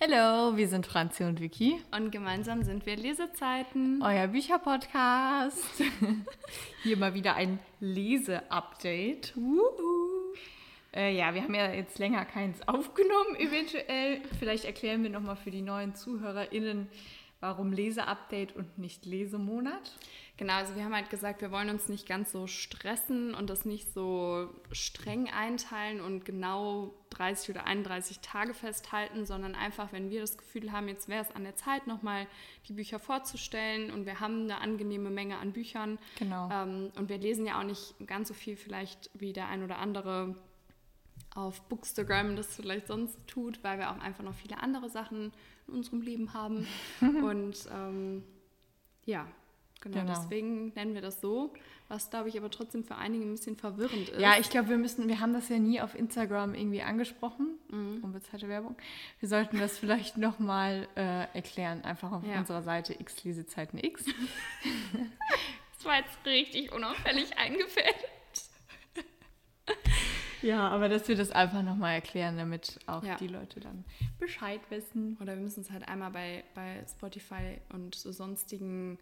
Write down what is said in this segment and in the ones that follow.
Hallo, wir sind Franzi und Vicky. Und gemeinsam sind wir Lesezeiten. Euer Bücherpodcast. Hier mal wieder ein Lese-Update. Äh, ja, wir haben ja jetzt länger keins aufgenommen, eventuell. Vielleicht erklären wir nochmal für die neuen ZuhörerInnen, warum Lese-Update und nicht Lesemonat. Genau, also wir haben halt gesagt, wir wollen uns nicht ganz so stressen und das nicht so streng einteilen und genau 30 oder 31 Tage festhalten, sondern einfach, wenn wir das Gefühl haben, jetzt wäre es an der Zeit, nochmal die Bücher vorzustellen und wir haben eine angenehme Menge an Büchern. Genau. Ähm, und wir lesen ja auch nicht ganz so viel vielleicht wie der ein oder andere auf Bookstagram das vielleicht sonst tut, weil wir auch einfach noch viele andere Sachen in unserem Leben haben. und ähm, ja, Genau, genau, deswegen nennen wir das so, was glaube ich aber trotzdem für einige ein bisschen verwirrend ist. Ja, ich glaube, wir müssen, wir haben das ja nie auf Instagram irgendwie angesprochen, mhm. unbezahlte Werbung. Wir sollten das vielleicht nochmal äh, erklären, einfach auf ja. unserer Seite X Lesezeiten X. das war jetzt richtig unauffällig eingefädelt. Ja, aber dass wir das einfach nochmal erklären, damit auch ja. die Leute dann Bescheid wissen. Oder wir müssen es halt einmal bei, bei Spotify und so sonstigen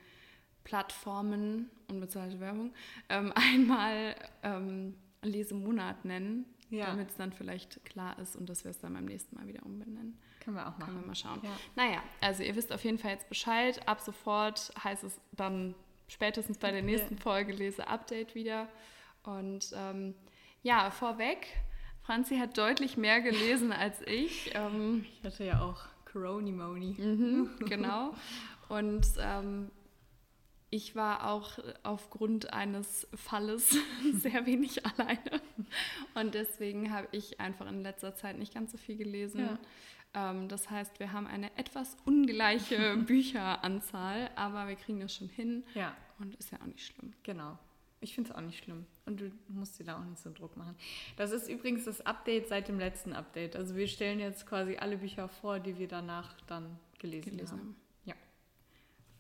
Plattformen, unbezahlte Werbung, ähm, einmal ähm, Lesemonat nennen, ja. damit es dann vielleicht klar ist und dass wir es dann beim nächsten Mal wieder umbenennen. Können wir auch machen. Können wir mal schauen. Ja. Naja, also ihr wisst auf jeden Fall jetzt Bescheid. Ab sofort heißt es dann spätestens bei der nächsten. Folge Lese-Update wieder. Und ähm, ja, vorweg, Franzi hat deutlich mehr gelesen als ich. Ähm, ich hatte ja auch Coronimoni. Mhm, genau. Und ähm, ich war auch aufgrund eines Falles sehr wenig alleine. Und deswegen habe ich einfach in letzter Zeit nicht ganz so viel gelesen. Ja. Ähm, das heißt, wir haben eine etwas ungleiche Bücheranzahl, aber wir kriegen das schon hin. Ja. Und ist ja auch nicht schlimm. Genau. Ich finde es auch nicht schlimm. Und du musst dir da auch nicht so Druck machen. Das ist übrigens das Update seit dem letzten Update. Also wir stellen jetzt quasi alle Bücher vor, die wir danach dann gelesen, gelesen haben. haben.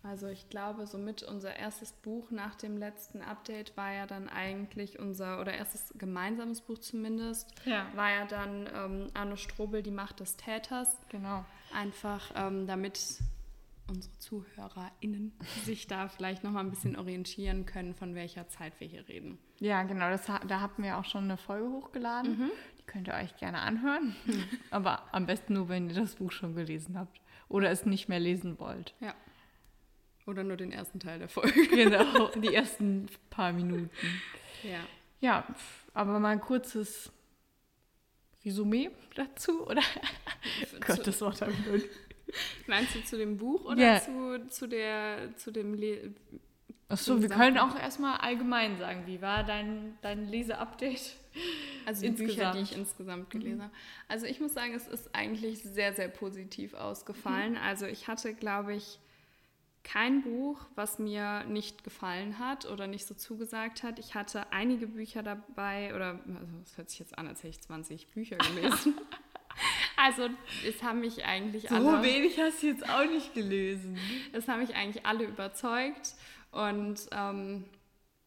Also ich glaube, somit unser erstes Buch nach dem letzten Update war ja dann eigentlich unser, oder erstes gemeinsames Buch zumindest, ja. war ja dann ähm, Arno Strobel, Die Macht des Täters. Genau. Einfach ähm, damit unsere ZuhörerInnen sich da vielleicht nochmal ein bisschen orientieren können, von welcher Zeit wir hier reden. Ja, genau, das, da hatten wir auch schon eine Folge hochgeladen. Mhm. Die könnt ihr euch gerne anhören. Aber am besten nur, wenn ihr das Buch schon gelesen habt oder es nicht mehr lesen wollt. Ja. Oder nur den ersten Teil der Folge. Genau, die ersten paar Minuten. Ja. Ja, aber mal ein kurzes Resümee dazu, oder? Gott, das Wort habe ich. Meinst du zu dem Buch oder yeah. zu, zu, der, zu dem Le Achso, wir können auch erstmal allgemein sagen, wie war dein, dein Leseupdate? Also die insgesamt. Bücher, die ich insgesamt gelesen mhm. habe. Also ich muss sagen, es ist eigentlich sehr, sehr positiv ausgefallen. Mhm. Also ich hatte, glaube ich, kein Buch, was mir nicht gefallen hat oder nicht so zugesagt hat. Ich hatte einige Bücher dabei, oder also das hört sich jetzt an, als hätte ich 20 Bücher gelesen. Also es haben mich eigentlich alle. So wenig hast du jetzt auch nicht gelesen. Es haben mich eigentlich alle überzeugt. Und ähm,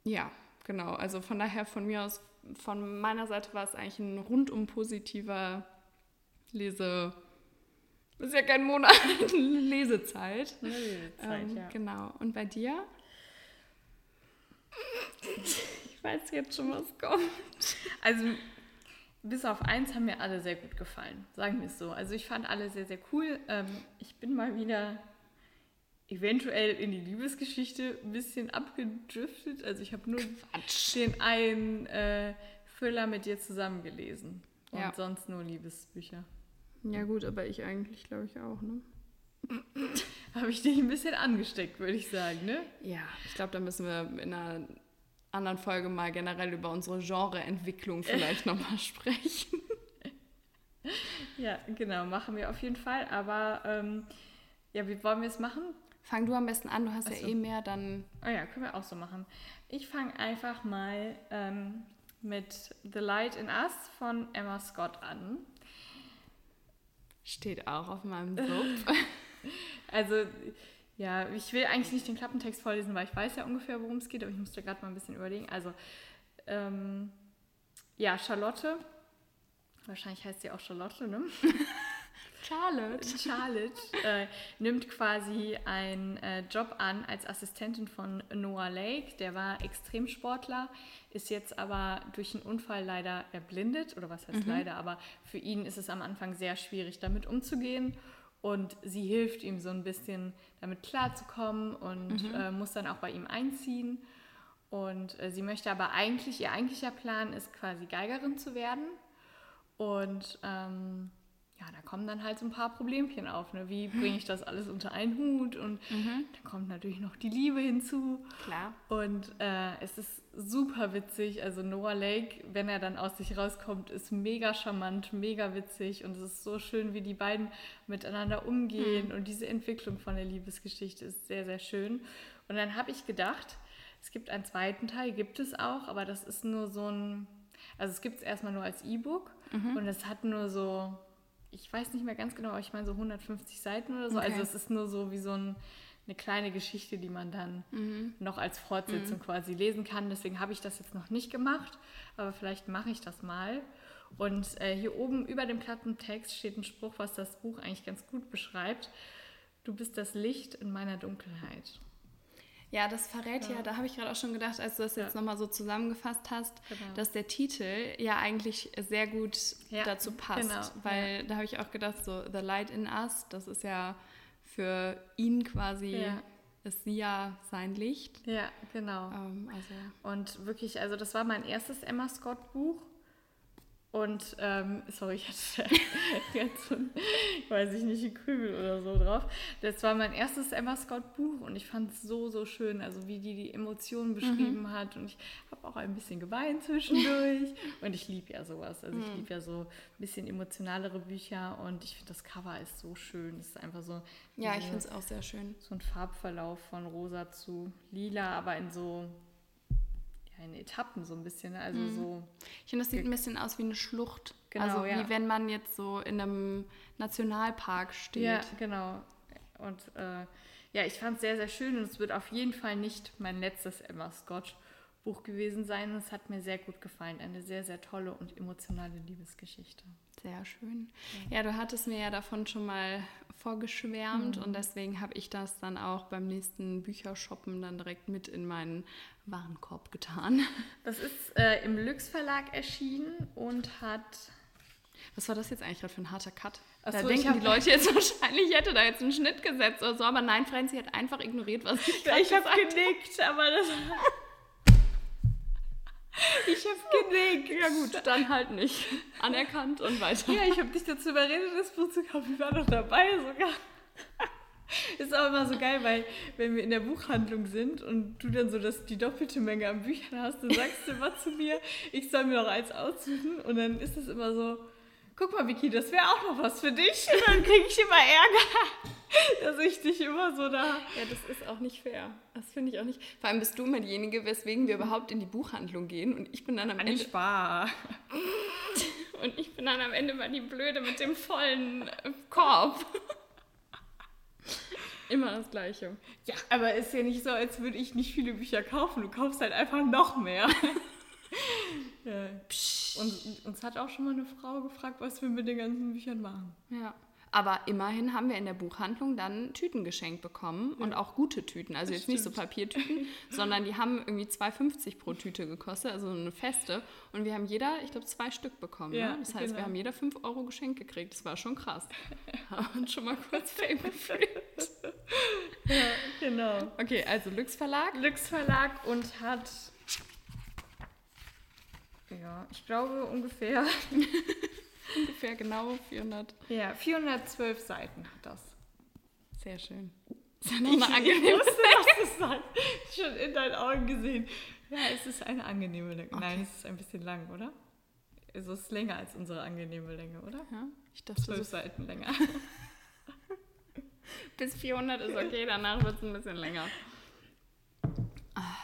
ja, genau. Also von daher von mir aus, von meiner Seite war es eigentlich ein rundum positiver Lese. Das ist ja kein Monat Lesezeit. Lesezeit, ähm, ja. Genau. Und bei dir? Ich weiß jetzt schon, was kommt. Also, bis auf eins haben mir alle sehr gut gefallen, sagen wir es so. Also, ich fand alle sehr, sehr cool. Ähm, ich bin mal wieder eventuell in die Liebesgeschichte ein bisschen abgedriftet. Also, ich habe nur Quatsch. den einen äh, Thriller mit dir zusammen gelesen. Und ja. sonst nur Liebesbücher. Ja gut, aber ich eigentlich glaube ich auch, ne? Habe ich dich ein bisschen angesteckt, würde ich sagen, ne? Ja, ich glaube, da müssen wir in einer anderen Folge mal generell über unsere Genreentwicklung vielleicht nochmal sprechen. Ja, genau, machen wir auf jeden Fall. Aber ähm, ja, wie wollen wir es machen? Fang du am besten an, du hast Achso. ja eh mehr, dann. Oh ja, können wir auch so machen. Ich fange einfach mal ähm, mit The Light in Us von Emma Scott an. Steht auch auf meinem Sub. also, ja, ich will eigentlich nicht den Klappentext vorlesen, weil ich weiß ja ungefähr, worum es geht, aber ich musste gerade mal ein bisschen überlegen. Also, ähm, ja, Charlotte. Wahrscheinlich heißt sie auch Charlotte, ne? Charlotte. Charlotte äh, nimmt quasi einen äh, Job an als Assistentin von Noah Lake. Der war Extremsportler, ist jetzt aber durch einen Unfall leider erblindet. Oder was heißt mhm. leider, aber für ihn ist es am Anfang sehr schwierig, damit umzugehen. Und sie hilft ihm so ein bisschen damit klarzukommen und mhm. äh, muss dann auch bei ihm einziehen. Und äh, sie möchte aber eigentlich, ihr eigentlicher Plan ist quasi Geigerin zu werden. Und ähm, ja, da kommen dann halt so ein paar Problemchen auf. Ne? Wie bringe ich das alles unter einen Hut? Und mhm. dann kommt natürlich noch die Liebe hinzu. Klar. Und äh, es ist super witzig. Also Noah Lake, wenn er dann aus sich rauskommt, ist mega charmant, mega witzig. Und es ist so schön, wie die beiden miteinander umgehen. Mhm. Und diese Entwicklung von der Liebesgeschichte ist sehr, sehr schön. Und dann habe ich gedacht, es gibt einen zweiten Teil, gibt es auch, aber das ist nur so ein, also es gibt es erstmal nur als E-Book mhm. und es hat nur so ich weiß nicht mehr ganz genau, aber ich meine so 150 Seiten oder so. Also okay. Also es ist nur so wie so ein, eine kleine Geschichte, die man dann mhm. noch als Fortsetzung mhm. quasi lesen kann. Deswegen habe ich das jetzt noch nicht gemacht, aber vielleicht mache ich das mal. Und äh, hier oben über dem Klappentext steht ein Spruch, was das Buch eigentlich ganz gut beschreibt. Du bist das Licht in meiner Dunkelheit. Ja, das verrät ja, ja da habe ich gerade auch schon gedacht, als du das jetzt ja. nochmal so zusammengefasst hast, genau. dass der Titel ja eigentlich sehr gut ja, dazu passt. Genau. Weil da habe ich auch gedacht, so The Light in Us, das ist ja für ihn quasi, ist sie ja sein Licht. Ja, genau. Ähm, also. Und wirklich, also das war mein erstes Emma Scott Buch und, ähm, sorry, ich hatte jetzt so ein, weiß ich nicht, ein Krümel oder so drauf. Das war mein erstes Emma Scott Buch und ich fand es so, so schön, also wie die die Emotionen beschrieben mhm. hat. Und ich habe auch ein bisschen geweint zwischendurch. und ich liebe ja sowas. Also ich mhm. liebe ja so ein bisschen emotionalere Bücher und ich finde, das Cover ist so schön. Es ist einfach so. Ja, ich finde es auch sehr schön. So ein Farbverlauf von rosa zu lila, aber in so in Etappen so ein bisschen. Ne? Also mhm. so. Ich finde, das sieht ein bisschen aus wie eine Schlucht. Genau, also wie ja. wenn man jetzt so in einem Nationalpark steht. Ja, genau. Und äh, ja, ich fand es sehr, sehr schön und es wird auf jeden Fall nicht mein letztes Emma Scott Buch gewesen sein. Und es hat mir sehr gut gefallen. Eine sehr, sehr tolle und emotionale Liebesgeschichte. Sehr schön. Ja, ja du hattest mir ja davon schon mal vorgeschwärmt mhm. und deswegen habe ich das dann auch beim nächsten Büchershoppen dann direkt mit in meinen Warenkorb getan. Das ist äh, im Lüx Verlag erschienen und hat. Was war das jetzt eigentlich gerade für ein harter Cut? Achso, da denken die Leute jetzt wahrscheinlich, ich hätte da jetzt einen Schnitt gesetzt oder so, aber nein, Franzi hat einfach ignoriert, was ich gesagt Ich habe genickt, aber das. Ich habe genickt. Ja gut, dann halt nicht. Anerkannt und weiter. Ja, ich habe dich dazu überredet, das Buch zu kaufen. Ich war doch dabei sogar. Ist auch immer so geil, weil wenn wir in der Buchhandlung sind und du dann so das, die doppelte Menge an Büchern hast, dann sagst du immer zu mir, ich soll mir noch eins aussuchen und dann ist es immer so, guck mal Vicky, das wäre auch noch was für dich. Und dann kriege ich immer Ärger, dass ich dich immer so da... Ja, das ist auch nicht fair. Das finde ich auch nicht. Vor allem bist du immer diejenige, weswegen wir überhaupt in die Buchhandlung gehen und ich bin dann am Ende... Spar. Und ich bin dann am Ende mal die Blöde mit dem vollen Korb. Immer das Gleiche. Ja, aber ist ja nicht so, als würde ich nicht viele Bücher kaufen. Du kaufst halt einfach noch mehr. Ja. Und uns hat auch schon mal eine Frau gefragt, was wir mit den ganzen Büchern machen. Ja. Aber immerhin haben wir in der Buchhandlung dann Tüten geschenkt bekommen ja. und auch gute Tüten. Also das jetzt stimmt. nicht so Papiertüten, sondern die haben irgendwie 2,50 pro Tüte gekostet, also eine feste. Und wir haben jeder, ich glaube, zwei Stück bekommen. Ja, ne? Das heißt, genau. wir haben jeder 5 Euro geschenkt gekriegt. Das war schon krass. haben uns schon mal kurz Fame gefühlt. ja, genau. Okay, also Lux Verlag. Lux Verlag und hat, ja, ich glaube ungefähr Ungefähr genau 400. Ja, 412 Seiten hat das. Sehr schön. Ist ja noch eine angenehme wusste, was das sagt. Schon in deinen Augen gesehen. Ja, es ist eine angenehme Länge. Okay. Nein, es ist ein bisschen lang, oder? Also es ist länger als unsere angenehme Länge, oder? Ja, ich dachte Zwölf so Seiten länger. Bis 400 ist okay, danach wird es ein bisschen länger.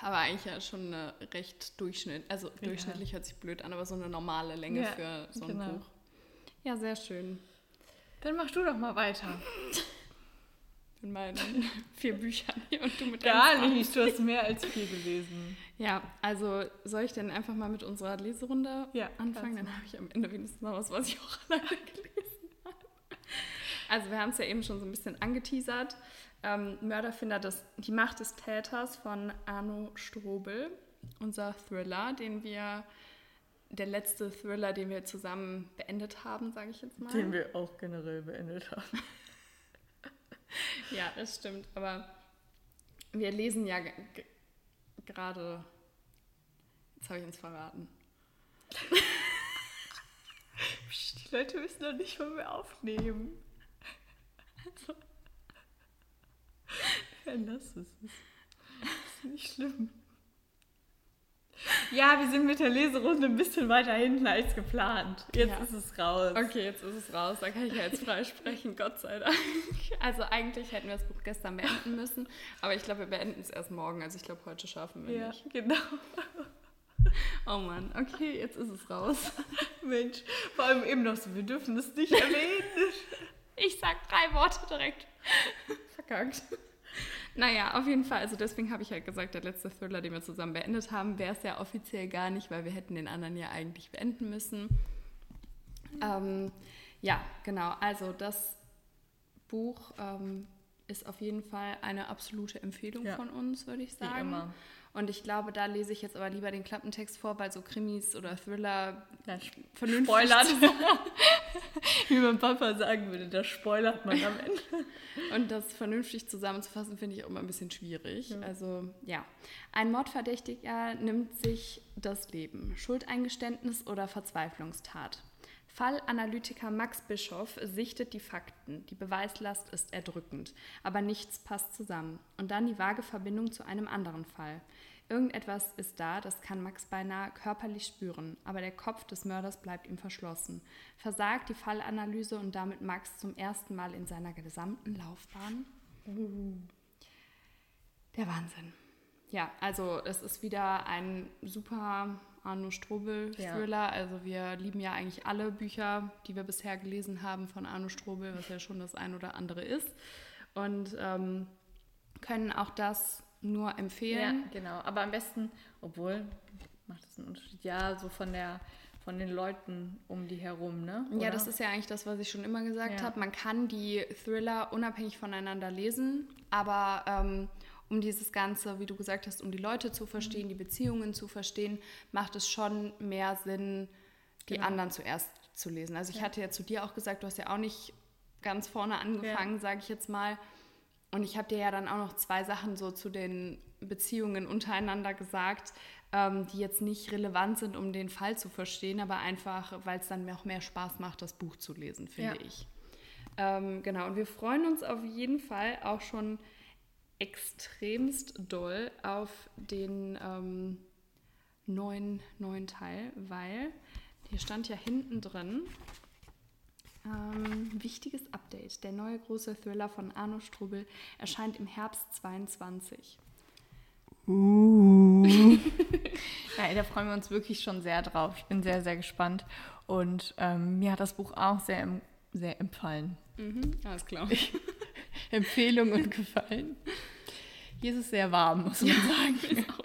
Aber eigentlich ja schon eine recht Durchschnitt, also durchschnittlich ja. hört sich blöd an, aber so eine normale Länge ja, für so ein genau. Buch. Ja, sehr schön. Dann mach du doch mal weiter. In meinen vier Büchern hier und du mit Gar nicht, du hast mehr als vier gelesen. Ja, also soll ich denn einfach mal mit unserer Leserunde ja, anfangen? Dann habe ich am Ende wenigstens noch was, was ich auch alleine gelesen habe. Also wir haben es ja eben schon so ein bisschen angeteasert. Ähm, Mörderfinder, das, die Macht des Täters von Arno Strobel. Unser Thriller, den wir, der letzte Thriller, den wir zusammen beendet haben, sage ich jetzt mal. Den wir auch generell beendet haben. ja, das stimmt. Aber wir lesen ja gerade. Jetzt habe ich uns verraten. Die Leute wissen doch nicht, wann wir aufnehmen. Also. Ja, lass es. Das ist nicht schlimm. Ja, wir sind mit der Leserunde ein bisschen weiter hinten als geplant. Jetzt ja. ist es raus. Okay, jetzt ist es raus. Da kann ich ja jetzt frei sprechen, Gott sei Dank. Also eigentlich hätten wir das Buch gestern beenden müssen, aber ich glaube, wir beenden es erst morgen. Also ich glaube, heute schaffen wir ja, nicht. Ja, genau. Oh Mann, okay, jetzt ist es raus. Mensch, vor allem eben noch so, wir dürfen es nicht erwähnen. Ich sag drei Worte direkt. Verkackt. Naja, auf jeden Fall. Also deswegen habe ich halt gesagt, der letzte Thriller, den wir zusammen beendet haben, wäre es ja offiziell gar nicht, weil wir hätten den anderen ja eigentlich beenden müssen. Ähm, ja, genau. Also das Buch ähm, ist auf jeden Fall eine absolute Empfehlung ja. von uns, würde ich sagen. Wie immer. Und ich glaube, da lese ich jetzt aber lieber den Klappentext vor, weil so Krimis oder Thriller ja, vernünftig spoilert. Wie mein Papa sagen würde, da spoilert man am Ende. Und das vernünftig zusammenzufassen, finde ich auch immer ein bisschen schwierig. Ja. Also ja, ein Mordverdächtiger nimmt sich das Leben. Schuldeingeständnis oder Verzweiflungstat. Fallanalytiker Max Bischoff sichtet die Fakten. Die Beweislast ist erdrückend, aber nichts passt zusammen. Und dann die vage Verbindung zu einem anderen Fall. Irgendetwas ist da, das kann Max beinahe körperlich spüren, aber der Kopf des Mörders bleibt ihm verschlossen. Versagt die Fallanalyse und damit Max zum ersten Mal in seiner gesamten Laufbahn? Der Wahnsinn. Ja, also es ist wieder ein super Arno Strobel-Thriller. Ja. Also wir lieben ja eigentlich alle Bücher, die wir bisher gelesen haben von Arno Strobel, was ja schon das ein oder andere ist. Und ähm, können auch das nur empfehlen. Ja, genau. Aber am besten, obwohl, macht das einen Unterschied, ja, so von der von den Leuten um die herum, ne? Oder? Ja, das ist ja eigentlich das, was ich schon immer gesagt ja. habe. Man kann die Thriller unabhängig voneinander lesen, aber ähm, um dieses Ganze, wie du gesagt hast, um die Leute zu verstehen, die Beziehungen zu verstehen, macht es schon mehr Sinn, die genau. anderen zuerst zu lesen. Also ich ja. hatte ja zu dir auch gesagt, du hast ja auch nicht ganz vorne angefangen, ja. sage ich jetzt mal. Und ich habe dir ja dann auch noch zwei Sachen so zu den Beziehungen untereinander gesagt, ähm, die jetzt nicht relevant sind, um den Fall zu verstehen, aber einfach, weil es dann auch mehr Spaß macht, das Buch zu lesen, finde ja. ich. Ähm, genau, und wir freuen uns auf jeden Fall auch schon extremst doll auf den ähm, neuen, neuen Teil, weil hier stand ja hinten drin, ähm, wichtiges Update. Der neue große Thriller von Arno Strubel erscheint im Herbst 22. Uh. ja, da freuen wir uns wirklich schon sehr drauf. Ich bin sehr, sehr gespannt. Und ähm, mir hat das Buch auch sehr, sehr empfallen. Mhm, alles klar. Empfehlung und Gefallen. Hier ist es sehr warm, muss man sagen.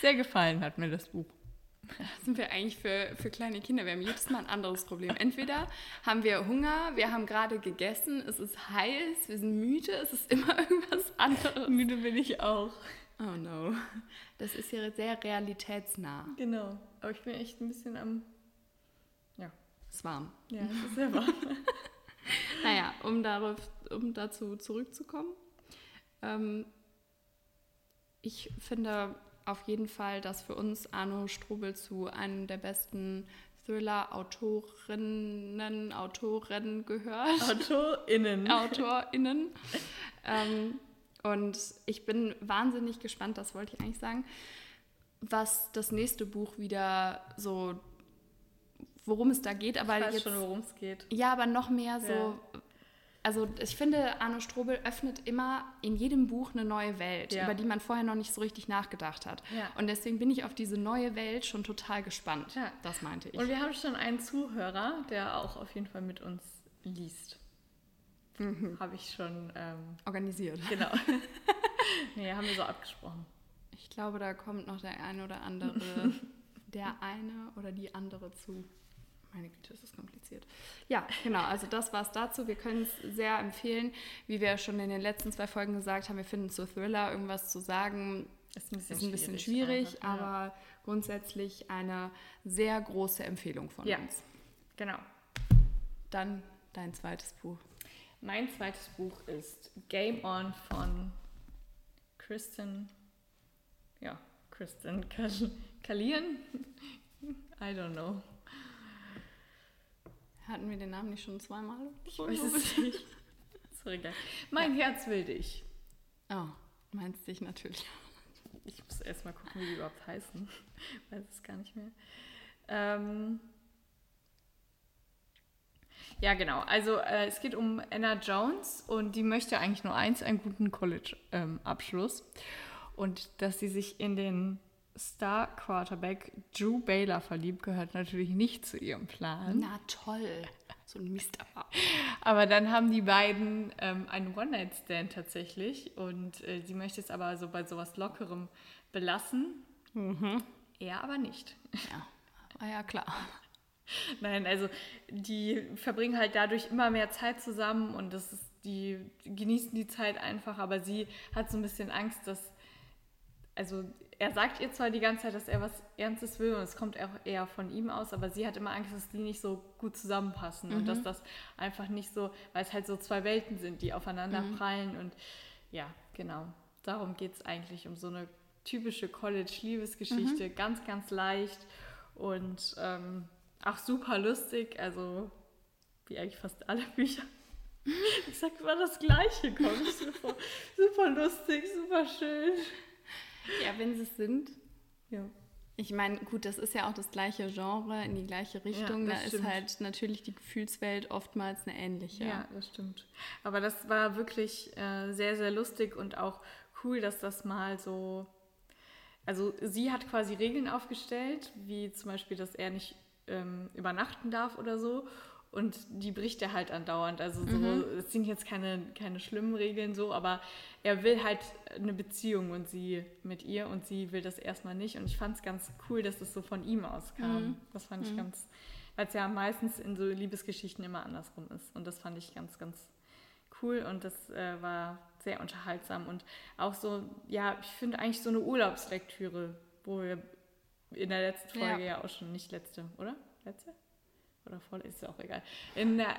Sehr gefallen hat mir das Buch. Das sind wir eigentlich für, für kleine Kinder. Wir haben jedes Mal ein anderes Problem. Entweder haben wir Hunger, wir haben gerade gegessen, es ist heiß, wir sind müde, es ist immer irgendwas anderes. Müde bin ich auch. Oh no. Das ist ja sehr realitätsnah. Genau. Aber ich bin echt ein bisschen am. Ja. Es ist warm. Ja, es ist sehr warm. naja, um, darauf, um dazu zurückzukommen. Ähm, ich finde auf jeden Fall, dass für uns Arno Strobel zu einem der besten Thriller-Autorinnen, Autoren gehört. AutorInnen. AutorInnen. ähm, und ich bin wahnsinnig gespannt, das wollte ich eigentlich sagen, was das nächste Buch wieder so, worum es da geht. Aber ich weiß jetzt, schon, worum es geht. Ja, aber noch mehr so, ja also ich finde, Arno Strobel öffnet immer in jedem Buch eine neue Welt, ja. über die man vorher noch nicht so richtig nachgedacht hat. Ja. Und deswegen bin ich auf diese neue Welt schon total gespannt. Ja. Das meinte ich. Und wir haben schon einen Zuhörer, der auch auf jeden Fall mit uns liest. Mhm. Habe ich schon ähm, organisiert. Genau. nee, haben wir so abgesprochen. Ich glaube, da kommt noch der eine oder andere, der eine oder die andere zu. Meine Güte, ist das kompliziert. Ja, genau. Also das war es dazu. Wir können es sehr empfehlen. Wie wir schon in den letzten zwei Folgen gesagt haben, wir finden zu Thriller irgendwas zu sagen ist ein bisschen ist ein bisschen schwierig, schwierig einfach, aber ja. grundsätzlich eine sehr große Empfehlung von ja, uns. Genau. Dann dein zweites Buch. Mein zweites Buch ist Game On von Kristen, ja, Kristen Kallian. I don't know. Hatten wir den Namen nicht schon zweimal? Ich weiß es nicht. Sorry, geil. Mein ja. Herz will dich. Oh, meinst dich natürlich. Ich muss erst mal gucken, wie die überhaupt heißen. Ich weiß es gar nicht mehr. Ähm ja, genau. Also äh, es geht um Anna Jones und die möchte eigentlich nur eins, einen guten College-Abschluss. Ähm, und dass sie sich in den Star-Quarterback Drew Baylor verliebt, gehört natürlich nicht zu ihrem Plan. Na toll. So ein Mist aber. Dann haben die beiden ähm, einen One-Night-Stand tatsächlich und äh, sie möchte es aber so bei sowas Lockerem belassen. Mhm. Er aber nicht. Ja, war ja klar. Nein, also die verbringen halt dadurch immer mehr Zeit zusammen und das ist, die genießen die Zeit einfach, aber sie hat so ein bisschen Angst, dass also er sagt ihr zwar die ganze Zeit, dass er was Ernstes will und es kommt auch eher von ihm aus, aber sie hat immer Angst, dass die nicht so gut zusammenpassen mhm. und dass das einfach nicht so, weil es halt so zwei Welten sind, die aufeinander mhm. prallen und ja, genau. Darum geht es eigentlich um so eine typische College-Liebesgeschichte, mhm. ganz, ganz leicht und ähm, auch super lustig, also wie eigentlich fast alle Bücher. Ich sag immer das Gleiche, kommt super, super lustig, super schön. Ja, wenn sie es sind. Ja. Ich meine, gut, das ist ja auch das gleiche Genre in die gleiche Richtung. Ja, da stimmt. ist halt natürlich die Gefühlswelt oftmals eine ähnliche. Ja, das stimmt. Aber das war wirklich äh, sehr, sehr lustig und auch cool, dass das mal so. Also, sie hat quasi Regeln aufgestellt, wie zum Beispiel, dass er nicht ähm, übernachten darf oder so. Und die bricht er halt andauernd. Also so, mhm. es sind jetzt keine, keine schlimmen Regeln so, aber er will halt eine Beziehung und sie mit ihr und sie will das erstmal nicht. Und ich fand es ganz cool, dass das so von ihm auskam. Mhm. Das fand ich mhm. ganz, weil es ja meistens in so Liebesgeschichten immer andersrum ist. Und das fand ich ganz, ganz cool und das äh, war sehr unterhaltsam. Und auch so, ja, ich finde eigentlich so eine Urlaubslektüre, wo wir in der letzten Folge ja, ja auch schon, nicht letzte, oder? Letzte? Oder voll, ist ja auch egal, in, der,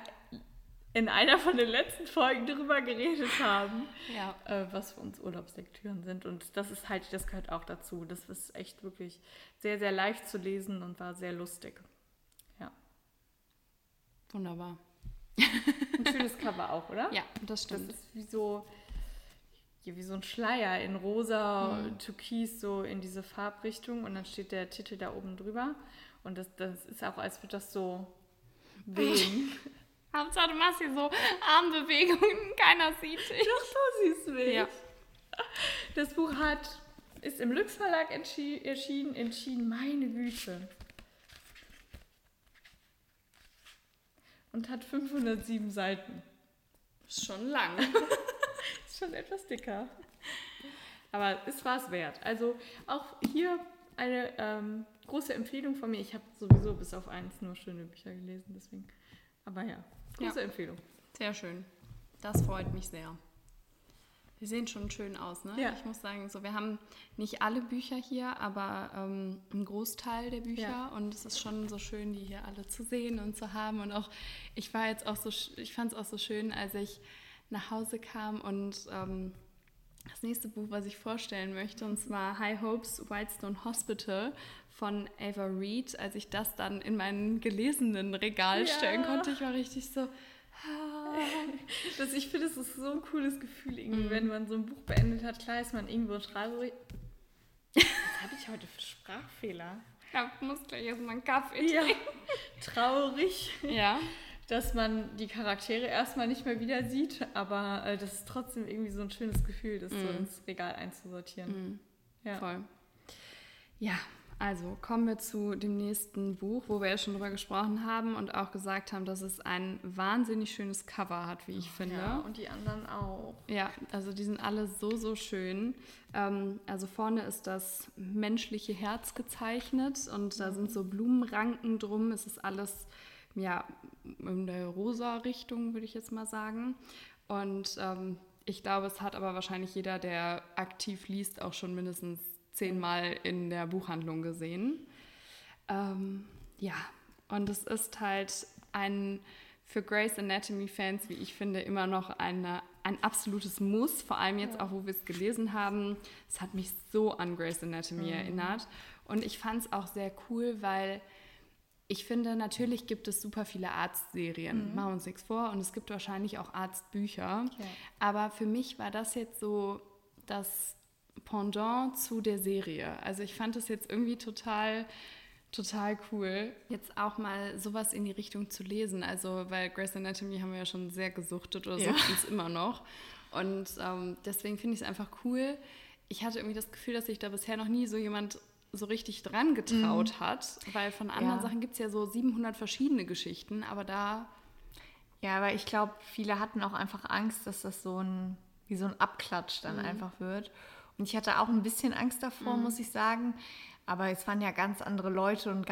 in einer von den letzten Folgen darüber geredet haben, ja. äh, was für uns Urlaubslektüren sind. Und das ist halt, das gehört auch dazu. Das ist echt wirklich sehr, sehr leicht zu lesen und war sehr lustig. Ja. Wunderbar. Ein schönes Cover auch, oder? Ja, das stimmt. Das ist wie so, wie so ein Schleier in rosa, mhm. türkis, so in diese Farbrichtung. Und dann steht der Titel da oben drüber. Und das, das ist auch, als würde das so wehen. Hauptsache, du machst hier so Armbewegungen, keiner sieht dich. Doch, du siehst mich. Ja. Das Buch hat, ist im Lüx Verlag erschienen, entschieden, meine Güte. Und hat 507 Seiten. Ist schon lang. ist schon etwas dicker. Aber es war es wert. Also auch hier eine ähm, große Empfehlung von mir. Ich habe sowieso bis auf eins nur schöne Bücher gelesen, deswegen. Aber ja, große ja. Empfehlung. Sehr schön. Das freut mich sehr. Wir sehen schon schön aus, ne? Ja. Ich muss sagen, so wir haben nicht alle Bücher hier, aber ähm, einen Großteil der Bücher ja. und es ist schon so schön, die hier alle zu sehen und zu haben und auch ich war jetzt auch so, ich fand es auch so schön, als ich nach Hause kam und ähm, das nächste Buch, was ich vorstellen möchte, und zwar High Hopes Whitestone Hospital von Ava Reed. Als ich das dann in meinen gelesenen Regal ja. stellen konnte, ich war richtig so. das, ich finde, es ist so ein cooles Gefühl, irgendwie, mhm. wenn man so ein Buch beendet hat. Klar ist man irgendwo traurig. Was habe ich heute für Sprachfehler? Ich muss gleich erstmal einen Kaffee trinken. Ja. Traurig. Ja dass man die Charaktere erstmal nicht mehr wieder sieht, aber äh, das ist trotzdem irgendwie so ein schönes Gefühl, das mm. so ins Regal einzusortieren. Mm. Ja. Voll. Ja, Also kommen wir zu dem nächsten Buch, wo wir ja schon drüber gesprochen haben und auch gesagt haben, dass es ein wahnsinnig schönes Cover hat, wie ich finde. Ja, und die anderen auch. Ja, also die sind alle so, so schön. Ähm, also vorne ist das menschliche Herz gezeichnet und da sind so Blumenranken drum. Es ist alles ja in der rosa Richtung, würde ich jetzt mal sagen. Und ähm, ich glaube, es hat aber wahrscheinlich jeder, der aktiv liest, auch schon mindestens zehnmal in der Buchhandlung gesehen. Ähm, ja, und es ist halt ein für Grey's Anatomy-Fans, wie ich finde, immer noch eine, ein absolutes Muss, vor allem jetzt ja. auch, wo wir es gelesen haben. Es hat mich so an Grey's Anatomy mhm. erinnert. Und ich fand es auch sehr cool, weil ich finde, natürlich gibt es super viele Arztserien, mhm. machen wir uns nichts vor, und es gibt wahrscheinlich auch Arztbücher. Okay. Aber für mich war das jetzt so das Pendant zu der Serie. Also ich fand es jetzt irgendwie total, total cool, jetzt auch mal sowas in die Richtung zu lesen. Also, weil Grey's Anatomy haben wir ja schon sehr gesuchtet oder ja. suchten es immer noch. Und ähm, deswegen finde ich es einfach cool. Ich hatte irgendwie das Gefühl, dass sich da bisher noch nie so jemand so richtig dran getraut mhm. hat, weil von anderen ja. Sachen gibt es ja so 700 verschiedene Geschichten, aber da. Ja, aber ich glaube, viele hatten auch einfach Angst, dass das so ein, wie so ein Abklatsch dann mhm. einfach wird. Und ich hatte auch ein bisschen Angst davor, mhm. muss ich sagen. Aber es waren ja ganz andere Leute und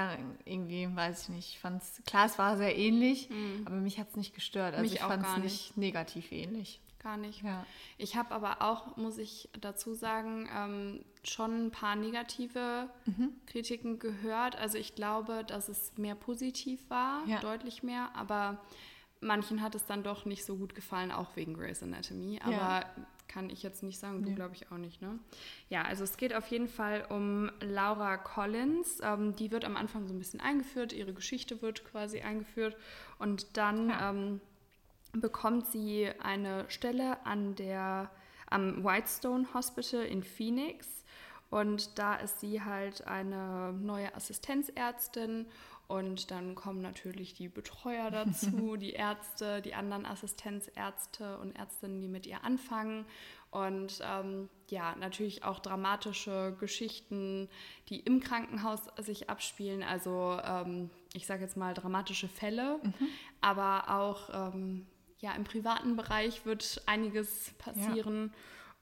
irgendwie, weiß ich nicht, ich fand es, klar, es war sehr ähnlich, mhm. aber mich hat es nicht gestört. Also mich ich fand es nicht negativ ähnlich. Gar nicht. Ja. Ich habe aber auch, muss ich dazu sagen, ähm, schon ein paar negative mhm. Kritiken gehört. Also ich glaube, dass es mehr positiv war, ja. deutlich mehr, aber manchen hat es dann doch nicht so gut gefallen, auch wegen Grey's Anatomy. Aber ja kann ich jetzt nicht sagen, du nee. glaube ich auch nicht, ne? Ja, also es geht auf jeden Fall um Laura Collins. Ähm, die wird am Anfang so ein bisschen eingeführt, ihre Geschichte wird quasi eingeführt und dann ähm, bekommt sie eine Stelle an der, am Whitestone Hospital in Phoenix und da ist sie halt eine neue Assistenzärztin und dann kommen natürlich die Betreuer dazu, die Ärzte, die anderen Assistenzärzte und Ärztinnen, die mit ihr anfangen. Und ähm, ja, natürlich auch dramatische Geschichten, die im Krankenhaus sich abspielen. Also ähm, ich sage jetzt mal dramatische Fälle, mhm. aber auch ähm, ja, im privaten Bereich wird einiges passieren.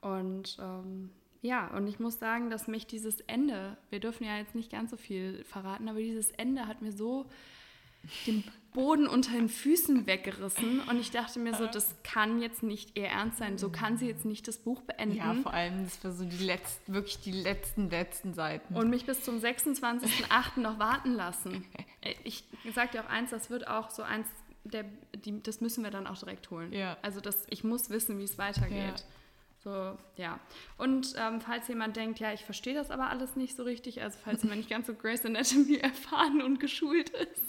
Ja. Und ähm, ja, und ich muss sagen, dass mich dieses Ende, wir dürfen ja jetzt nicht ganz so viel verraten, aber dieses Ende hat mir so den Boden unter den Füßen weggerissen und ich dachte mir so, das kann jetzt nicht ihr Ernst sein, so kann sie jetzt nicht das Buch beenden. Ja, vor allem, das war so die letzten, wirklich die letzten, letzten Seiten. Und mich bis zum 26.08. noch warten lassen. Ich sage dir auch eins, das wird auch so eins, der, die, das müssen wir dann auch direkt holen. Ja. Also das, ich muss wissen, wie es weitergeht. Ja. So, ja. Und ähm, falls jemand denkt, ja, ich verstehe das aber alles nicht so richtig, also falls man nicht ganz so Grace Anatomy erfahren und geschult ist,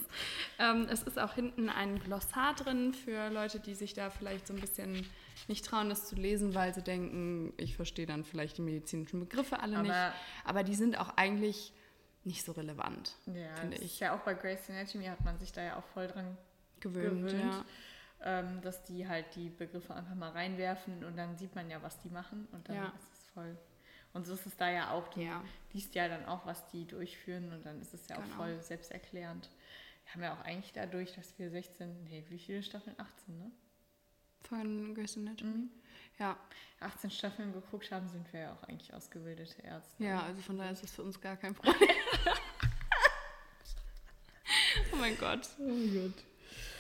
ähm, es ist auch hinten ein Glossar drin für Leute, die sich da vielleicht so ein bisschen nicht trauen, das zu lesen, weil sie denken, ich verstehe dann vielleicht die medizinischen Begriffe alle aber, nicht. Aber die sind auch eigentlich nicht so relevant, ja, finde ich. Ja, auch bei Grace Anatomy hat man sich da ja auch voll dran gewöhnt. gewöhnt. Ja ähm, dass die halt die Begriffe einfach mal reinwerfen und dann sieht man ja, was die machen und dann ja. ist es voll. Und so ist es da ja auch. Du ja. liest ja dann auch, was die durchführen und dann ist es ja genau. auch voll selbsterklärend. Wir haben ja auch eigentlich dadurch, dass wir 16, nee, wie viele Staffeln? 18, ne? Von Grey's Anatomy? Mhm. Ja. 18 Staffeln geguckt haben, sind wir ja auch eigentlich ausgebildete Ärzte. Ja, also von daher ist es für uns gar kein Problem. oh mein Gott. Oh mein Gott.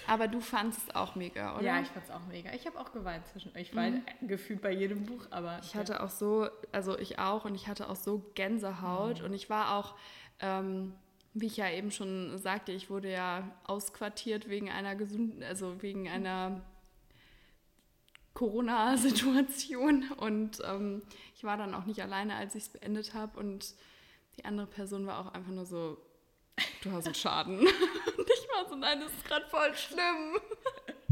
Aber du fandest es auch mega, oder? Ja, ich fand es auch mega. Ich habe auch geweint zwischen. Ich war mhm. gefühlt bei jedem Buch, aber. Ich hatte auch so, also ich auch, und ich hatte auch so Gänsehaut. Mhm. Und ich war auch, ähm, wie ich ja eben schon sagte, ich wurde ja ausquartiert wegen einer gesunden, also wegen einer Corona-Situation. Und ähm, ich war dann auch nicht alleine, als ich es beendet habe. Und die andere Person war auch einfach nur so, du hast einen Schaden. war so, nein, das ist gerade voll schlimm.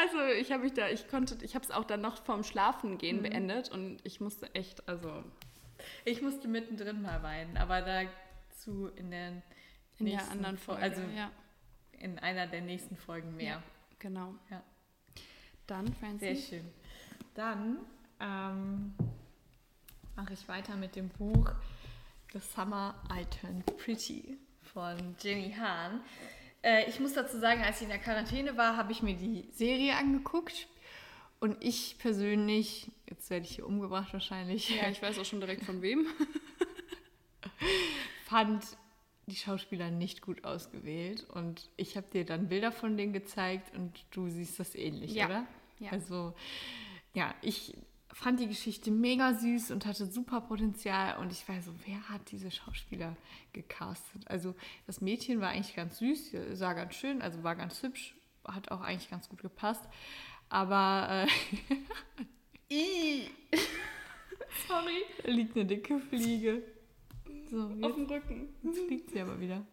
Also ich habe mich da, ich konnte, ich habe es auch dann noch vorm Schlafen gehen mhm. beendet und ich musste echt, also. Ich musste mittendrin mal weinen, aber dazu in der in der anderen Folge, also ja. in einer der nächsten Folgen mehr. Ja, genau. Ja. Dann, Francie. Sehr schön. Dann ähm, mache ich weiter mit dem Buch The Summer I Turned Pretty von Jenny Hahn. Äh, ich muss dazu sagen, als ich in der Quarantäne war, habe ich mir die Serie angeguckt. Und ich persönlich, jetzt werde ich hier umgebracht wahrscheinlich. Ja, ich weiß auch schon direkt von wem. fand die Schauspieler nicht gut ausgewählt. Und ich habe dir dann Bilder von denen gezeigt und du siehst das ähnlich, ja. oder? Ja. Also, ja, ich fand die Geschichte mega süß und hatte super Potenzial. Und ich war so, wer hat diese Schauspieler gecastet? Also das Mädchen war eigentlich ganz süß, sah ganz schön, also war ganz hübsch, hat auch eigentlich ganz gut gepasst. Aber äh, sorry, da liegt eine dicke Fliege. So, Auf dem Rücken. Jetzt fliegt sie aber wieder.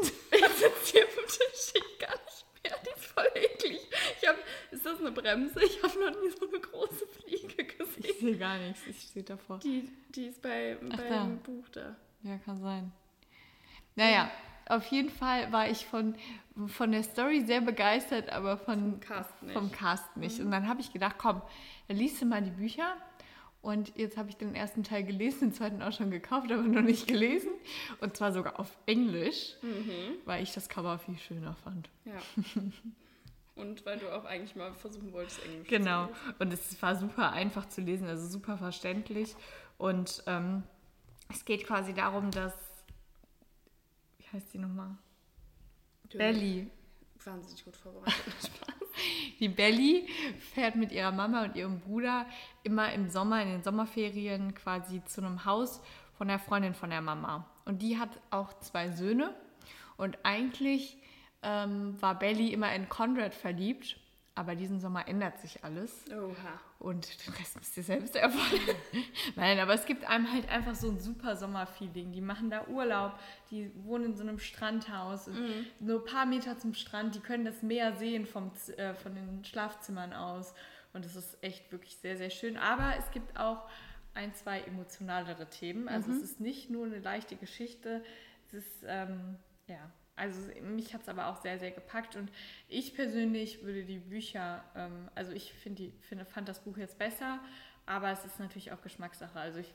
Ich sitze hier am Tisch, ich gar nicht voll eklig. Ich hab, ist das eine Bremse? Ich habe noch nie so eine große Fliege gesehen. Ich sehe gar nichts, ich stehe davor. Die, die ist bei, Ach, beim da. Buch da. Ja, kann sein. Naja, auf jeden Fall war ich von, von der Story sehr begeistert, aber von, vom Cast nicht. Vom Cast nicht. Mhm. Und dann habe ich gedacht, komm, dann liest du mal die Bücher. Und jetzt habe ich den ersten Teil gelesen, den zweiten auch schon gekauft, aber noch nicht gelesen. Und zwar sogar auf Englisch, mhm. weil ich das Cover viel schöner fand. Ja. Und weil du auch eigentlich mal versuchen wolltest, Englisch genau. zu lesen. Genau. Und es war super einfach zu lesen, also super verständlich. Und ähm, es geht quasi darum, dass. Wie heißt die nochmal? Belly. Wahnsinnig gut vorbereitet. Die Belly fährt mit ihrer Mama und ihrem Bruder immer im Sommer, in den Sommerferien quasi zu einem Haus von der Freundin von der Mama. Und die hat auch zwei Söhne. Und eigentlich ähm, war Belly immer in Conrad verliebt. Aber diesen Sommer ändert sich alles. Oha. Und den Rest müsst ihr selbst erfahren. Nein, aber es gibt einem halt einfach so ein super Sommerfeeling. Die machen da Urlaub, die wohnen in so einem Strandhaus. Mhm. Nur ein paar Meter zum Strand, die können das Meer sehen vom, äh, von den Schlafzimmern aus. Und es ist echt wirklich sehr, sehr schön. Aber es gibt auch ein, zwei emotionalere Themen. Also mhm. es ist nicht nur eine leichte Geschichte. Es ist, ähm, ja, also mich hat es aber auch sehr, sehr gepackt und ich persönlich würde die Bücher, ähm, also ich finde, find, fand das Buch jetzt besser, aber es ist natürlich auch Geschmackssache. Also ich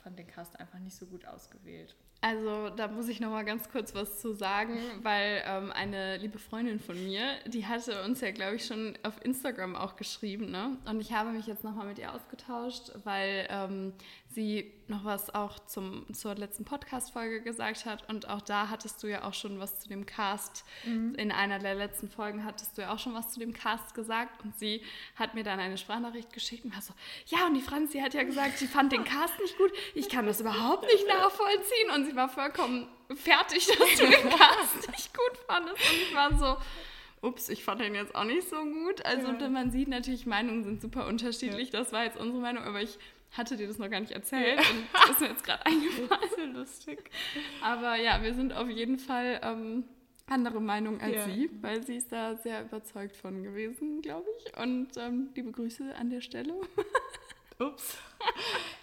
fand den Cast einfach nicht so gut ausgewählt. Also da muss ich noch mal ganz kurz was zu sagen, weil ähm, eine liebe Freundin von mir, die hatte uns ja, glaube ich, schon auf Instagram auch geschrieben, ne? Und ich habe mich jetzt noch mal mit ihr ausgetauscht, weil ähm, sie noch was auch zum, zur letzten Podcast-Folge gesagt hat. Und auch da hattest du ja auch schon was zu dem Cast. Mhm. In einer der letzten Folgen hattest du ja auch schon was zu dem Cast gesagt. Und sie hat mir dann eine Sprachnachricht geschickt und war so, ja, und die Franzi hat ja gesagt, sie fand den Cast nicht gut. Ich kann das überhaupt nicht nachvollziehen. Und sie war vollkommen fertig, dass du den Cast nicht gut fandest. Und ich war so, ups, ich fand den jetzt auch nicht so gut. Also ja. man sieht natürlich, Meinungen sind super unterschiedlich. Ja. Das war jetzt unsere Meinung, aber ich hatte dir das noch gar nicht erzählt und das ist mir jetzt gerade eingefallen. Ja lustig. Aber ja, wir sind auf jeden Fall ähm, andere Meinung als ja. sie, weil sie ist da sehr überzeugt von gewesen, glaube ich. Und ähm, liebe Grüße an der Stelle. Ups.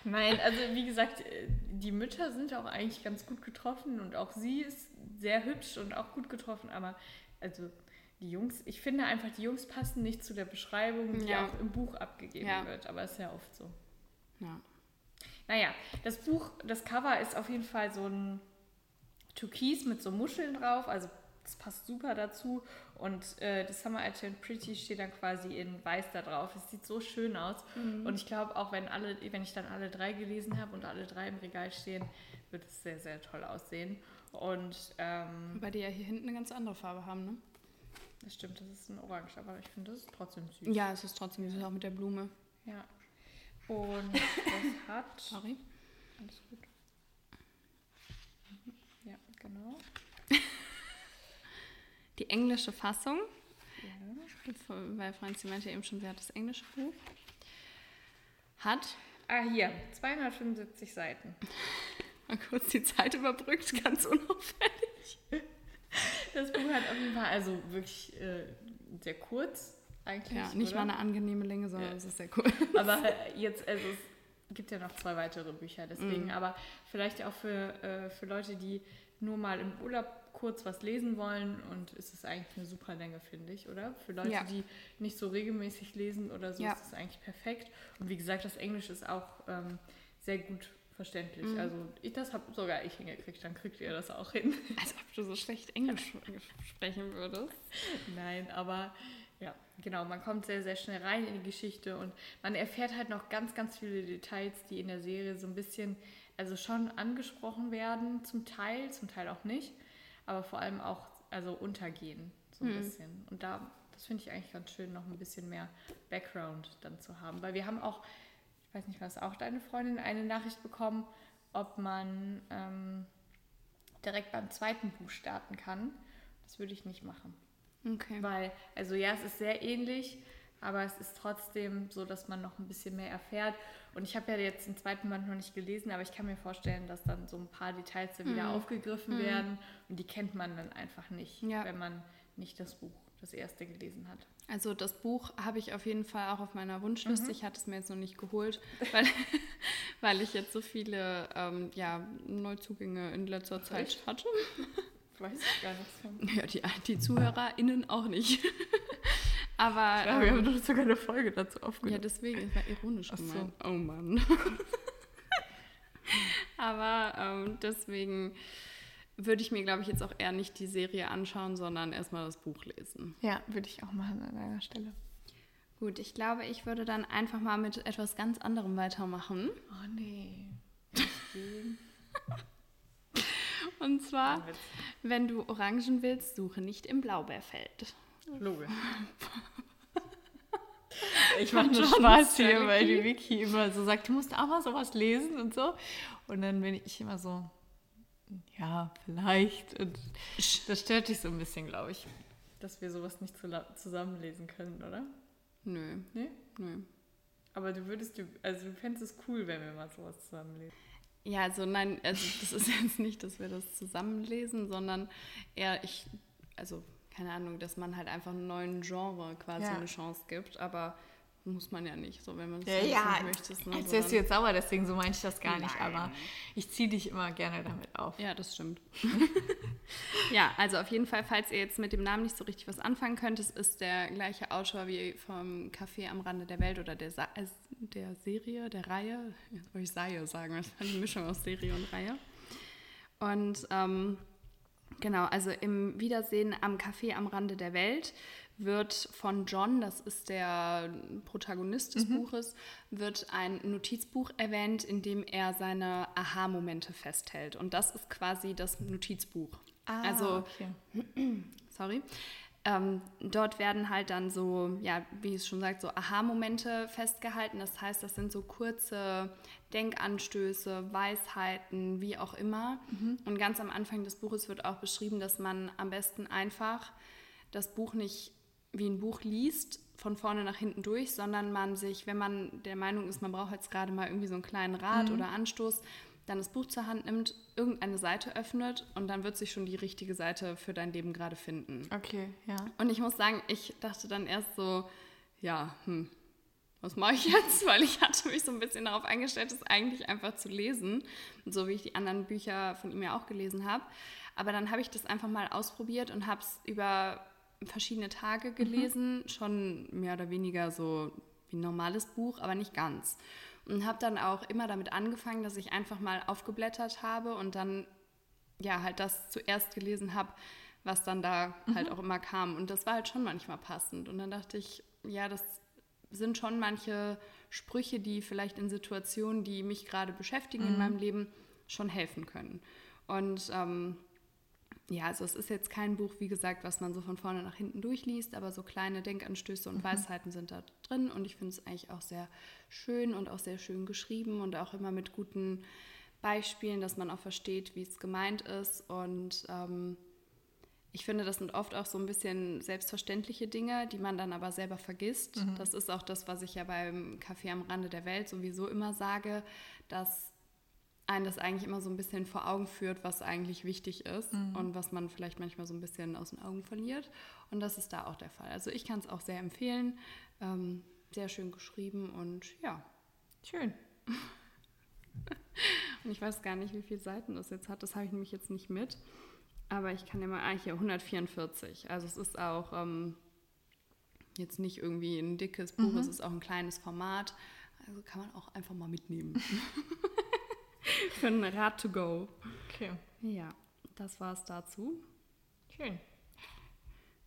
Nein, also wie gesagt, äh, die Mütter sind auch eigentlich ganz gut getroffen und auch sie ist sehr hübsch und auch gut getroffen, aber also die Jungs, ich finde einfach, die Jungs passen nicht zu der Beschreibung, die ja. auch im Buch abgegeben ja. wird, aber ist ja oft so. Ja. Naja, das Buch, das Cover ist auf jeden Fall so ein Türkis mit so Muscheln drauf, also das passt super dazu. Und äh, das Summer I Turned Pretty steht dann quasi in weiß da drauf. Es sieht so schön aus. Mhm. Und ich glaube, auch wenn, alle, wenn ich dann alle drei gelesen habe und alle drei im Regal stehen, wird es sehr, sehr toll aussehen. Und ähm, Weil die ja hier hinten eine ganz andere Farbe haben, ne? Das stimmt, das ist ein Orange, aber ich finde, das ist trotzdem süß. Ja, es ist trotzdem süß, auch mit der Blume. Ja. Und das hat. Sorry. Alles gut. Ja, genau. Die englische Fassung. Ja. Weil Franzi meinte eben schon, sie hat das englische Buch. Hat. Ah, hier. 275 Seiten. Mal kurz die Zeit überbrückt, ganz unauffällig. Das Buch hat auf jeden Fall also wirklich äh, sehr kurz eigentlich. Ja, nicht oder? mal eine angenehme Länge, sondern ja. es ist sehr cool. Aber jetzt, also es gibt ja noch zwei weitere Bücher, deswegen, mm. aber vielleicht auch für, äh, für Leute, die nur mal im Urlaub kurz was lesen wollen und es ist eigentlich eine super Länge, finde ich, oder? Für Leute, ja. die nicht so regelmäßig lesen oder so, ja. ist es eigentlich perfekt. Und wie gesagt, das Englisch ist auch ähm, sehr gut verständlich. Mhm. Also ich, das habe sogar ich hingekriegt, dann kriegt ihr das auch hin. Als ob du so schlecht Englisch sprechen würdest. Nein, aber ja, genau, man kommt sehr, sehr schnell rein in die Geschichte und man erfährt halt noch ganz, ganz viele Details, die in der Serie so ein bisschen, also schon angesprochen werden, zum Teil, zum Teil auch nicht, aber vor allem auch also untergehen, so ein mhm. bisschen. Und da, das finde ich eigentlich ganz schön, noch ein bisschen mehr Background dann zu haben, weil wir haben auch ich weiß nicht, was auch deine Freundin, eine Nachricht bekommen, ob man ähm, direkt beim zweiten Buch starten kann. Das würde ich nicht machen. Okay. Weil, also ja, es ist sehr ähnlich, aber es ist trotzdem so, dass man noch ein bisschen mehr erfährt. Und ich habe ja jetzt den zweiten Band noch nicht gelesen, aber ich kann mir vorstellen, dass dann so ein paar Details da wieder mhm. aufgegriffen mhm. werden und die kennt man dann einfach nicht, ja. wenn man nicht das Buch, das erste gelesen hat. Also das Buch habe ich auf jeden Fall auch auf meiner Wunschliste. Mhm. Ich hatte es mir jetzt noch nicht geholt, weil, weil ich jetzt so viele ähm, ja, Neuzugänge in letzter Zeit hatte. Weiß ich gar nichts von. Ja, die, die ZuhörerInnen auch nicht. Aber ja, wir ähm, haben doch sogar eine Folge dazu aufgenommen. Ja, deswegen, es war ironisch Ach gemeint. So. Oh Mann. Aber ähm, deswegen würde ich mir, glaube ich, jetzt auch eher nicht die Serie anschauen, sondern erstmal das Buch lesen. Ja, würde ich auch machen an einer Stelle. Gut, ich glaube, ich würde dann einfach mal mit etwas ganz anderem weitermachen. Oh nee. Und zwar, wenn du Orangen willst, suche nicht im Blaubeerfeld. Logisch. Ich mache nur Spaß hier, weil die Vicky immer so sagt, du musst auch mal sowas lesen und so. Und dann bin ich immer so, ja, vielleicht. Und das stört dich so ein bisschen, glaube ich, dass wir sowas nicht zusammenlesen können, oder? Nö. Nee? Nö. Aber du würdest, also du fändest es cool, wenn wir mal sowas zusammenlesen. Ja, also nein, also das ist jetzt nicht, dass wir das zusammenlesen, sondern eher ich, also keine Ahnung, dass man halt einfach einem neuen Genre quasi ja. eine Chance gibt, aber muss man ja nicht, so wenn man es ja, ja, nicht möchte. Ne, jetzt wärst du jetzt sauer, deswegen so meine ich das gar Nein. nicht, aber ich ziehe dich immer gerne damit auf. Ja, das stimmt. ja, also auf jeden Fall, falls ihr jetzt mit dem Namen nicht so richtig was anfangen könnt, es ist der gleiche Autor wie vom Café am Rande der Welt oder der, Sa äh, der Serie, der Reihe, jetzt wollte ich Serie sagen, das ist eine Mischung aus Serie und Reihe. Und ähm, genau, also im Wiedersehen am Café am Rande der Welt wird von John, das ist der Protagonist des mhm. Buches, wird ein Notizbuch erwähnt, in dem er seine Aha-Momente festhält. Und das ist quasi das Notizbuch. Ah, also, okay. sorry. Ähm, dort werden halt dann so, ja, wie es schon sagt, so Aha-Momente festgehalten. Das heißt, das sind so kurze Denkanstöße, Weisheiten, wie auch immer. Mhm. Und ganz am Anfang des Buches wird auch beschrieben, dass man am besten einfach das Buch nicht wie ein Buch liest, von vorne nach hinten durch, sondern man sich, wenn man der Meinung ist, man braucht jetzt gerade mal irgendwie so einen kleinen Rat mhm. oder Anstoß, dann das Buch zur Hand nimmt, irgendeine Seite öffnet und dann wird sich schon die richtige Seite für dein Leben gerade finden. Okay, ja. Und ich muss sagen, ich dachte dann erst so, ja, hm, was mache ich jetzt? Weil ich hatte mich so ein bisschen darauf eingestellt, es eigentlich einfach zu lesen, so wie ich die anderen Bücher von ihm ja auch gelesen habe. Aber dann habe ich das einfach mal ausprobiert und habe es über verschiedene Tage mhm. gelesen, mhm. schon mehr oder weniger so wie ein normales Buch, aber nicht ganz. Und habe dann auch immer damit angefangen, dass ich einfach mal aufgeblättert habe und dann ja halt das zuerst gelesen habe, was dann da mhm. halt auch immer kam. Und das war halt schon manchmal passend. Und dann dachte ich, ja, das sind schon manche Sprüche, die vielleicht in Situationen, die mich gerade beschäftigen mhm. in meinem Leben, schon helfen können. Und ähm, ja, also es ist jetzt kein Buch, wie gesagt, was man so von vorne nach hinten durchliest, aber so kleine Denkanstöße und mhm. Weisheiten sind da drin und ich finde es eigentlich auch sehr schön und auch sehr schön geschrieben und auch immer mit guten Beispielen, dass man auch versteht, wie es gemeint ist und ähm, ich finde, das sind oft auch so ein bisschen selbstverständliche Dinge, die man dann aber selber vergisst. Mhm. Das ist auch das, was ich ja beim Café am Rande der Welt sowieso immer sage, dass einen das eigentlich immer so ein bisschen vor Augen führt, was eigentlich wichtig ist mhm. und was man vielleicht manchmal so ein bisschen aus den Augen verliert. Und das ist da auch der Fall. Also ich kann es auch sehr empfehlen. Ähm, sehr schön geschrieben und ja. Schön. und ich weiß gar nicht, wie viele Seiten das jetzt hat. Das habe ich nämlich jetzt nicht mit. Aber ich kann ja mal, ah, hier 144. Also es ist auch ähm, jetzt nicht irgendwie ein dickes Buch, mhm. es ist auch ein kleines Format. Also kann man auch einfach mal mitnehmen. Für ein Rad to go. Okay. Ja, das war es dazu. Schön.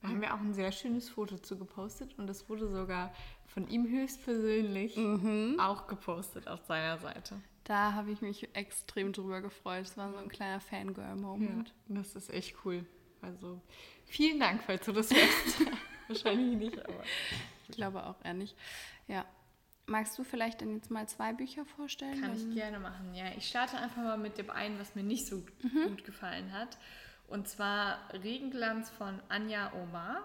Da haben wir auch ein sehr schönes Foto zu gepostet und das wurde sogar von ihm höchstpersönlich mhm. auch gepostet auf seiner Seite. Da habe ich mich extrem drüber gefreut. Es war so ein kleiner Fangirl-Moment. Ja, das ist echt cool. Also vielen Dank, falls du das hörst. Wahrscheinlich nicht, aber. Ich glaube auch eher nicht. Ja. Magst du vielleicht denn jetzt mal zwei Bücher vorstellen? Kann ich gerne machen, ja. Ich starte einfach mal mit dem einen, was mir nicht so mhm. gut gefallen hat. Und zwar Regenglanz von Anja Omar.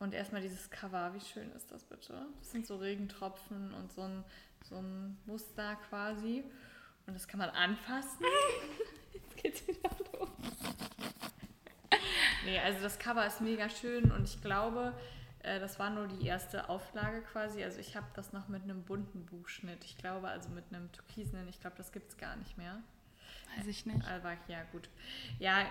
Und erstmal dieses Cover, wie schön ist das bitte? Das sind so Regentropfen und so ein, so ein Muster quasi. Und das kann man anfassen. Jetzt geht's wieder los. nee, also das Cover ist mega schön und ich glaube, äh, das war nur die erste Auflage quasi. Also ich habe das noch mit einem bunten Buchschnitt. Ich glaube, also mit einem türkisenen. Ich glaube, das gibt es gar nicht mehr. Weiß ich nicht. Aber ja, gut. Ja,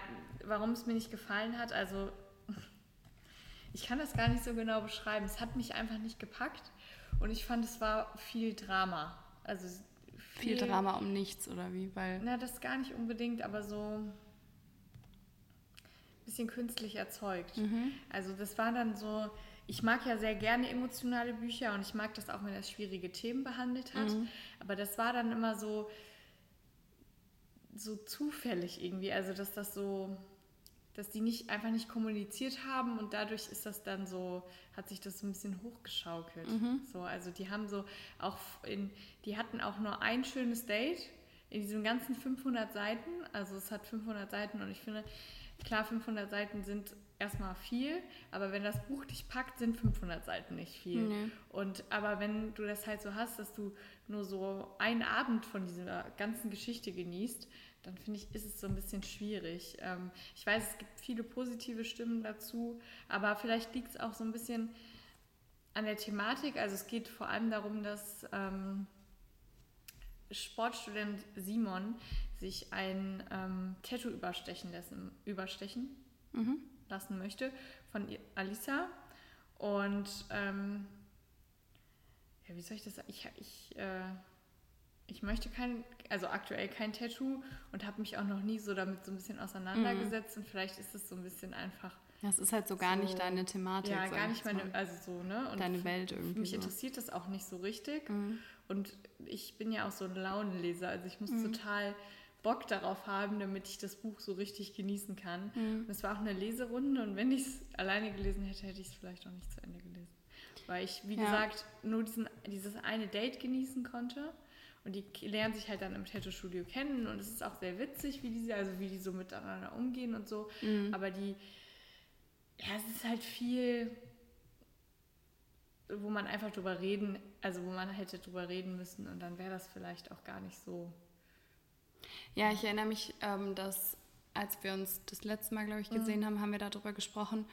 warum es mir nicht gefallen hat, also ich kann das gar nicht so genau beschreiben. Es hat mich einfach nicht gepackt und ich fand, es war viel Drama. Also viel, viel Drama um nichts oder wie? Weil na, das gar nicht unbedingt, aber so ein bisschen künstlich erzeugt. Mhm. Also das war dann so, ich mag ja sehr gerne emotionale Bücher und ich mag das auch, wenn er schwierige Themen behandelt hat. Mhm. Aber das war dann immer so, so zufällig irgendwie. Also, dass das so, dass die nicht einfach nicht kommuniziert haben und dadurch ist das dann so, hat sich das so ein bisschen hochgeschaukelt. Mhm. So, also die haben so auch in, die hatten auch nur ein schönes Date in diesen ganzen 500 Seiten. Also es hat 500 Seiten und ich finde, klar, 500 Seiten sind erstmal viel, aber wenn das Buch dich packt, sind 500 Seiten nicht viel. Nee. Und aber wenn du das halt so hast, dass du nur so einen Abend von dieser ganzen Geschichte genießt, dann finde ich, ist es so ein bisschen schwierig. Ähm, ich weiß, es gibt viele positive Stimmen dazu, aber vielleicht liegt es auch so ein bisschen an der Thematik. Also es geht vor allem darum, dass ähm, Sportstudent Simon sich ein ähm, Tattoo überstechen lassen, überstechen mhm. Lassen möchte von Alisa. Und ähm, ja, wie soll ich das sagen? Ich, ich äh, ich möchte kein, also aktuell kein Tattoo und habe mich auch noch nie so damit so ein bisschen auseinandergesetzt mhm. und vielleicht ist es so ein bisschen einfach. Das ist halt so gar so, nicht deine Thematik. Ja, gar nicht meine, also so, ne? Und deine Welt irgendwie. Mich interessiert das auch nicht so richtig. Mhm. Und ich bin ja auch so ein Launenleser, also ich muss mhm. total Bock darauf haben, damit ich das Buch so richtig genießen kann. Mhm. Und es war auch eine Leserunde und wenn ich es alleine gelesen hätte, hätte ich es vielleicht auch nicht zu Ende gelesen. Weil ich, wie ja. gesagt, nur diesen, dieses eine Date genießen konnte. Und die lernen sich halt dann im Tattoo-Studio kennen und es ist auch sehr witzig, wie die, also wie die so miteinander umgehen und so. Mhm. Aber die, ja, es ist halt viel, wo man einfach drüber reden, also wo man hätte drüber reden müssen und dann wäre das vielleicht auch gar nicht so. Ja, ich erinnere mich, ähm, dass als wir uns das letzte Mal, glaube ich, gesehen mhm. haben, haben wir darüber gesprochen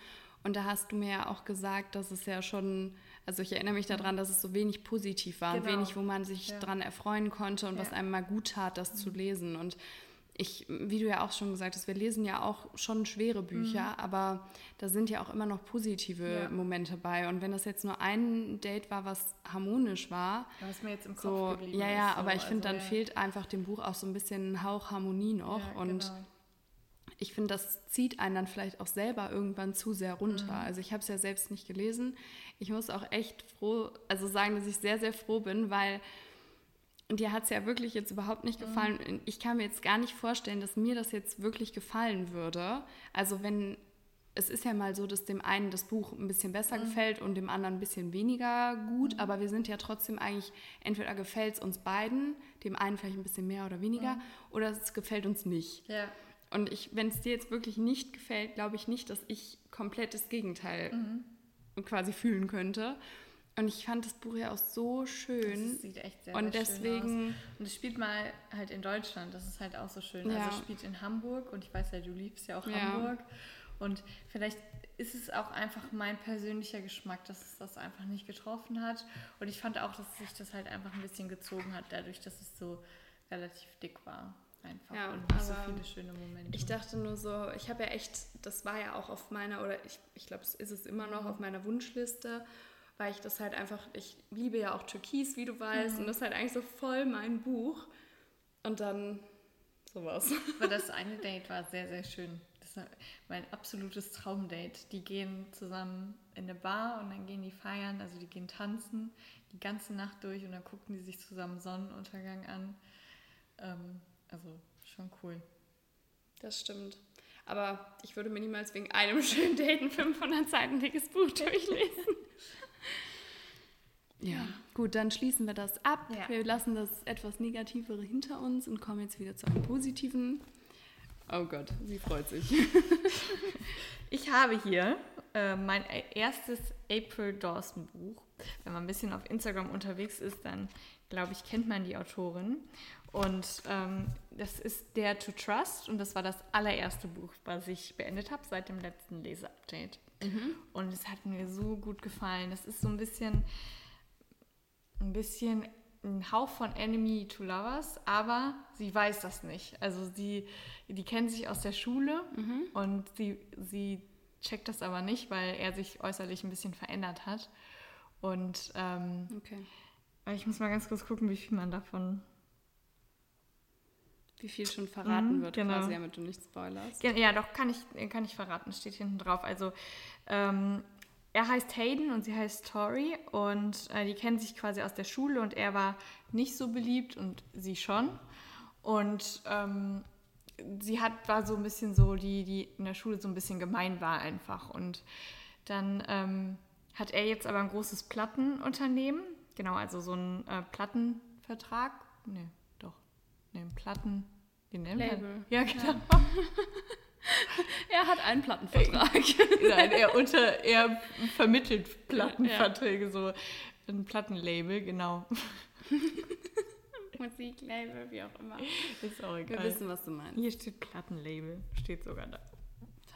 und da hast du mir ja auch gesagt, dass es ja schon also ich erinnere mich daran, dass es so wenig positiv war, genau. wenig, wo man sich ja. dran erfreuen konnte und ja. was einem mal gut tat, das mhm. zu lesen. Und ich, wie du ja auch schon gesagt hast, wir lesen ja auch schon schwere Bücher, mhm. aber da sind ja auch immer noch positive ja. Momente bei. Und wenn das jetzt nur ein Date war, was harmonisch war, was mir jetzt im Kopf so, geblieben ja, ja, ist, so. aber ich finde, also, dann fehlt einfach dem Buch auch so ein bisschen ein Hauch Harmonie noch. und genau ich finde, das zieht einen dann vielleicht auch selber irgendwann zu sehr runter. Mhm. Also ich habe es ja selbst nicht gelesen. Ich muss auch echt froh, also sagen, dass ich sehr, sehr froh bin, weil dir hat es ja wirklich jetzt überhaupt nicht mhm. gefallen. Mhm. Ich kann mir jetzt gar nicht vorstellen, dass mir das jetzt wirklich gefallen würde. Also wenn, es ist ja mal so, dass dem einen das Buch ein bisschen besser mhm. gefällt und dem anderen ein bisschen weniger gut, mhm. aber wir sind ja trotzdem eigentlich, entweder gefällt es uns beiden, dem einen vielleicht ein bisschen mehr oder weniger, mhm. oder es gefällt uns nicht. Ja. Und ich, wenn es dir jetzt wirklich nicht gefällt, glaube ich nicht, dass ich komplett das Gegenteil mhm. quasi fühlen könnte. Und ich fand das Buch ja auch so schön. Das sieht echt sehr, und sehr deswegen, schön aus. Und es spielt mal halt in Deutschland, das ist halt auch so schön. Ja. Also es spielt in Hamburg und ich weiß ja, du liebst ja auch ja. Hamburg. Und vielleicht ist es auch einfach mein persönlicher Geschmack, dass es das einfach nicht getroffen hat. Und ich fand auch, dass sich das halt einfach ein bisschen gezogen hat, dadurch, dass es so relativ dick war einfach ja, und nicht so viele schöne Momente. Ich dachte nur so, ich habe ja echt, das war ja auch auf meiner, oder ich, ich glaube, es ist es immer noch auf meiner Wunschliste, weil ich das halt einfach, ich liebe ja auch Türkis, wie du weißt, mhm. und das ist halt eigentlich so voll mein Buch. Und dann sowas. Aber das eine Date war sehr, sehr schön. Das war mein absolutes Traumdate. Die gehen zusammen in eine Bar und dann gehen die feiern, also die gehen tanzen die ganze Nacht durch und dann gucken die sich zusammen Sonnenuntergang an. Ähm, also schon cool. Das stimmt. Aber ich würde mir niemals wegen einem schönen Date ein 500 Seiten dickes Buch durchlesen. Ja, gut, dann schließen wir das ab. Ja. Wir lassen das etwas Negativere hinter uns und kommen jetzt wieder zu einem Positiven. Oh Gott, sie freut sich. ich habe hier äh, mein erstes April Dawson Buch. Wenn man ein bisschen auf Instagram unterwegs ist, dann glaube ich, kennt man die Autorin. Und ähm, das ist Dare to Trust und das war das allererste Buch, was ich beendet habe seit dem letzten Leseupdate. Mhm. Und es hat mir so gut gefallen. Das ist so ein bisschen ein bisschen ein Hauch von Enemy to Lovers, aber sie weiß das nicht. Also sie, die kennen sich aus der Schule mhm. und sie, sie checkt das aber nicht, weil er sich äußerlich ein bisschen verändert hat. Und ähm, okay. ich muss mal ganz kurz gucken, wie viel man davon. Wie viel schon verraten mhm, wird, genau. quasi, damit du nicht spoilerst. Ja, doch, kann ich, kann ich verraten, steht hinten drauf. Also ähm, er heißt Hayden und sie heißt Tori und äh, die kennen sich quasi aus der Schule und er war nicht so beliebt und sie schon. Und ähm, sie hat, war so ein bisschen so, die, die in der Schule so ein bisschen gemein war einfach. Und dann ähm, hat er jetzt aber ein großes Plattenunternehmen, genau, also so ein äh, Plattenvertrag. Nee, doch. Nee, ein Platten. Wie nennt Label. Ja, genau. Ja. er hat einen Plattenvertrag. Nein, er, unter, er vermittelt Plattenverträge, ja. so ein Plattenlabel, genau. Musiklabel, wie auch immer. Ist auch egal. Wir wissen, was du meinst. Hier steht Plattenlabel, steht sogar da.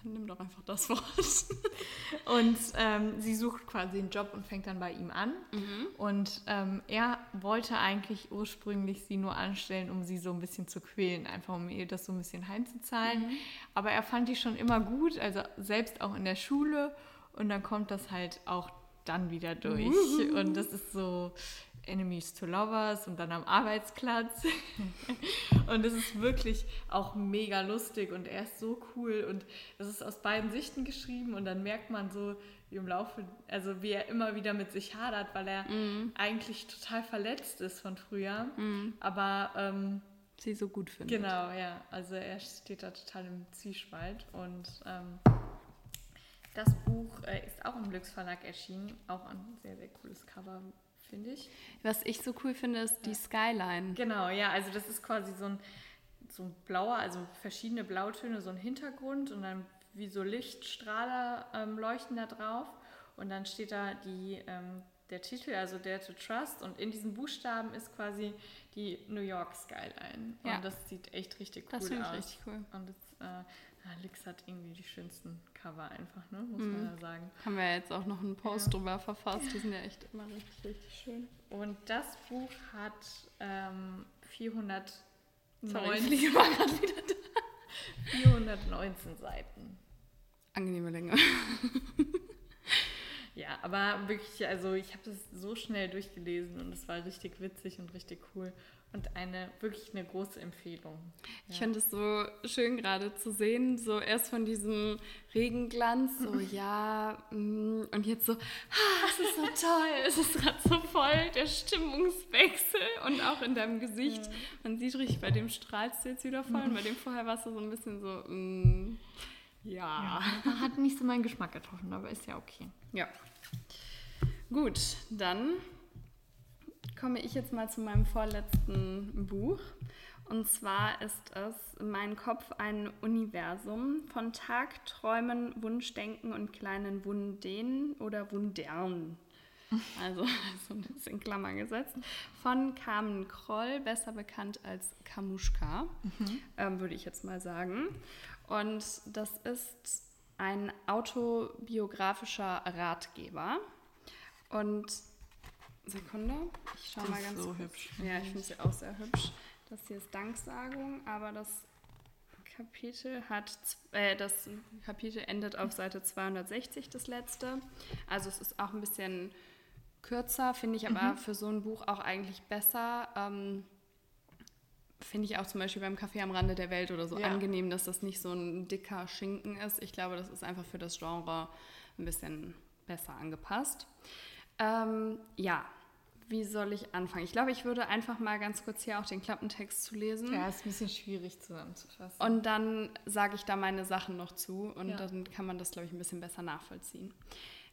Nimm doch einfach das Wort. und ähm, sie sucht quasi einen Job und fängt dann bei ihm an. Mhm. Und ähm, er wollte eigentlich ursprünglich sie nur anstellen, um sie so ein bisschen zu quälen, einfach um ihr das so ein bisschen heimzuzahlen. Mhm. Aber er fand die schon immer gut, also selbst auch in der Schule. Und dann kommt das halt auch dann wieder durch. Mhm. Und das ist so, Enemies to Lovers und dann am Arbeitsplatz. und es ist wirklich auch mega lustig und er ist so cool und es ist aus beiden Sichten geschrieben und dann merkt man so wie im Laufe, also wie er immer wieder mit sich hadert, weil er mm. eigentlich total verletzt ist von früher, mm. aber ähm, sie so gut findet. Genau, ja, also er steht da total im Zwiespalt und ähm, das Buch äh, ist auch im Glücks Verlag erschienen, auch ein sehr, sehr cooles Cover finde ich. Was ich so cool finde, ist die Skyline. Genau, ja, also das ist quasi so ein, so ein blauer, also verschiedene Blautöne, so ein Hintergrund und dann wie so Lichtstrahler ähm, leuchten da drauf und dann steht da die, ähm, der Titel, also Dare to Trust und in diesen Buchstaben ist quasi die New York Skyline ja. und das sieht echt richtig cool das aus. Das richtig cool. Und das, äh, ja, Lix hat irgendwie die schönsten Cover einfach, ne? muss mm. man ja sagen. Haben wir jetzt auch noch einen Post ja. drüber verfasst, die sind ja echt immer richtig, richtig schön. Und das Buch hat ähm, 419, Sorry, 419 Seiten. Angenehme Länge. ja, aber wirklich, also ich habe das so schnell durchgelesen und es war richtig witzig und richtig cool und eine wirklich eine große Empfehlung. Ja. Ich finde es so schön gerade zu sehen, so erst von diesem Regenglanz, so ja, mm, und jetzt so, ah, es ist so toll, es ist gerade so voll, der Stimmungswechsel und auch in deinem Gesicht. Ja. Man sieht richtig, bei dem strahlst du jetzt wieder voll und bei dem vorher warst du so ein bisschen so, mm, ja. ja. Hat nicht so meinen Geschmack getroffen, aber ist ja okay. Ja. Gut, dann komme ich jetzt mal zu meinem vorletzten Buch. Und zwar ist es Mein Kopf ein Universum von Tagträumen, Wunschdenken und kleinen Wunden oder Wundern. Also so ein bisschen Klammern gesetzt. Von Carmen Kroll, besser bekannt als Kamuschka, mhm. ähm, würde ich jetzt mal sagen. Und das ist ein autobiografischer Ratgeber. Und Sekunde. Ich schaue mal ganz so kurz. hübsch. Ja, ich finde sie auch sehr hübsch. Das hier ist Danksagung, aber das Kapitel hat, äh, das Kapitel endet auf Seite 260, das letzte. Also es ist auch ein bisschen kürzer, finde ich aber mhm. für so ein Buch auch eigentlich besser. Ähm, finde ich auch zum Beispiel beim Kaffee am Rande der Welt oder so ja. angenehm, dass das nicht so ein dicker Schinken ist. Ich glaube, das ist einfach für das Genre ein bisschen besser angepasst. Ähm, ja, wie soll ich anfangen? Ich glaube, ich würde einfach mal ganz kurz hier auch den Klappentext zu lesen. Ja, ist ein bisschen schwierig zusammenzufassen. Und dann sage ich da meine Sachen noch zu und ja. dann kann man das, glaube ich, ein bisschen besser nachvollziehen.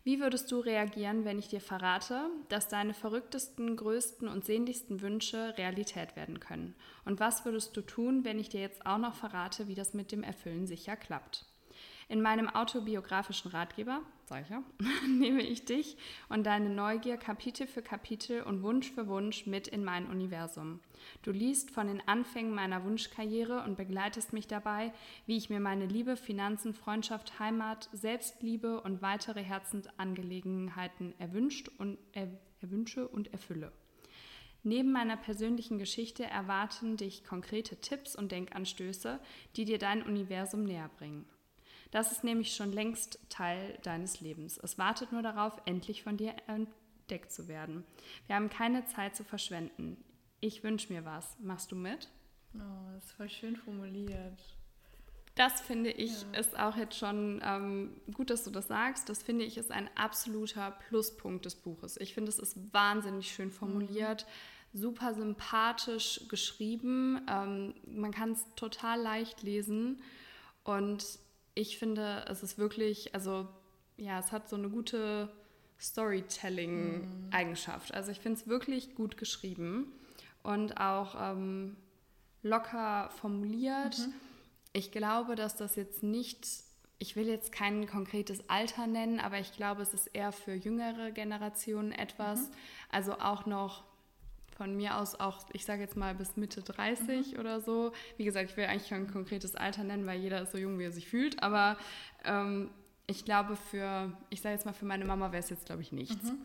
Wie würdest du reagieren, wenn ich dir verrate, dass deine verrücktesten, größten und sehnlichsten Wünsche Realität werden können? Und was würdest du tun, wenn ich dir jetzt auch noch verrate, wie das mit dem Erfüllen sicher klappt? In meinem autobiografischen Ratgeber, sag ich ja, nehme ich dich und deine Neugier Kapitel für Kapitel und Wunsch für Wunsch mit in mein Universum. Du liest von den Anfängen meiner Wunschkarriere und begleitest mich dabei, wie ich mir meine Liebe, Finanzen, Freundschaft, Heimat, Selbstliebe und weitere Herzensangelegenheiten erwünscht und er, erwünsche und erfülle. Neben meiner persönlichen Geschichte erwarten dich konkrete Tipps und Denkanstöße, die dir dein Universum näher bringen. Das ist nämlich schon längst Teil deines Lebens. Es wartet nur darauf, endlich von dir entdeckt zu werden. Wir haben keine Zeit zu verschwenden. Ich wünsche mir was. Machst du mit? Oh, das ist voll schön formuliert. Das finde ich ja. ist auch jetzt schon ähm, gut, dass du das sagst. Das finde ich ist ein absoluter Pluspunkt des Buches. Ich finde, es ist wahnsinnig schön formuliert, mhm. super sympathisch geschrieben. Ähm, man kann es total leicht lesen und ich finde, es ist wirklich, also ja, es hat so eine gute Storytelling-Eigenschaft. Also ich finde es wirklich gut geschrieben und auch ähm, locker formuliert. Mhm. Ich glaube, dass das jetzt nicht, ich will jetzt kein konkretes Alter nennen, aber ich glaube, es ist eher für jüngere Generationen etwas. Mhm. Also auch noch von mir aus auch, ich sage jetzt mal bis Mitte 30 mhm. oder so. Wie gesagt, ich will eigentlich kein konkretes Alter nennen, weil jeder ist so jung, wie er sich fühlt. Aber ähm, ich glaube, für, ich sage jetzt mal, für meine Mama wäre es jetzt, glaube ich, nichts. Mhm.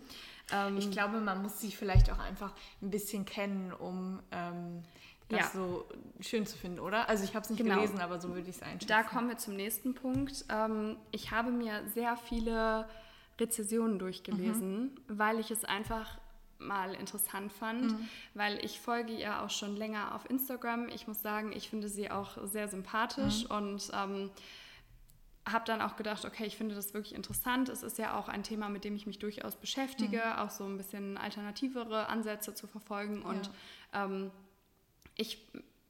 Ähm, ich glaube, man muss sich vielleicht auch einfach ein bisschen kennen, um ähm, das ja. so schön zu finden, oder? Also ich habe es nicht genau. gelesen, aber so würde ich es einschätzen. Da kommen wir zum nächsten Punkt. Ähm, ich habe mir sehr viele Rezessionen durchgelesen, mhm. weil ich es einfach mal interessant fand, mhm. weil ich folge ihr auch schon länger auf Instagram. Ich muss sagen, ich finde sie auch sehr sympathisch mhm. und ähm, habe dann auch gedacht, okay, ich finde das wirklich interessant. Es ist ja auch ein Thema, mit dem ich mich durchaus beschäftige, mhm. auch so ein bisschen alternativere Ansätze zu verfolgen. Ja. Und ähm, ich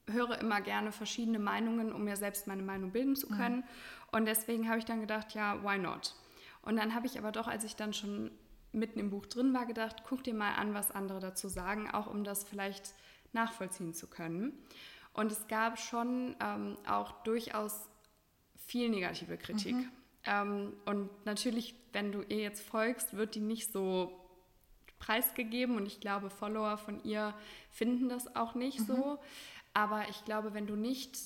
höre immer gerne verschiedene Meinungen, um mir selbst meine Meinung bilden zu können. Und deswegen habe ich dann gedacht, ja, why not? Und dann habe ich aber doch, als ich dann schon mitten im Buch drin war, gedacht, guck dir mal an, was andere dazu sagen, auch um das vielleicht nachvollziehen zu können. Und es gab schon ähm, auch durchaus viel negative Kritik. Mhm. Ähm, und natürlich, wenn du ihr jetzt folgst, wird die nicht so preisgegeben und ich glaube, Follower von ihr finden das auch nicht mhm. so. Aber ich glaube, wenn du nicht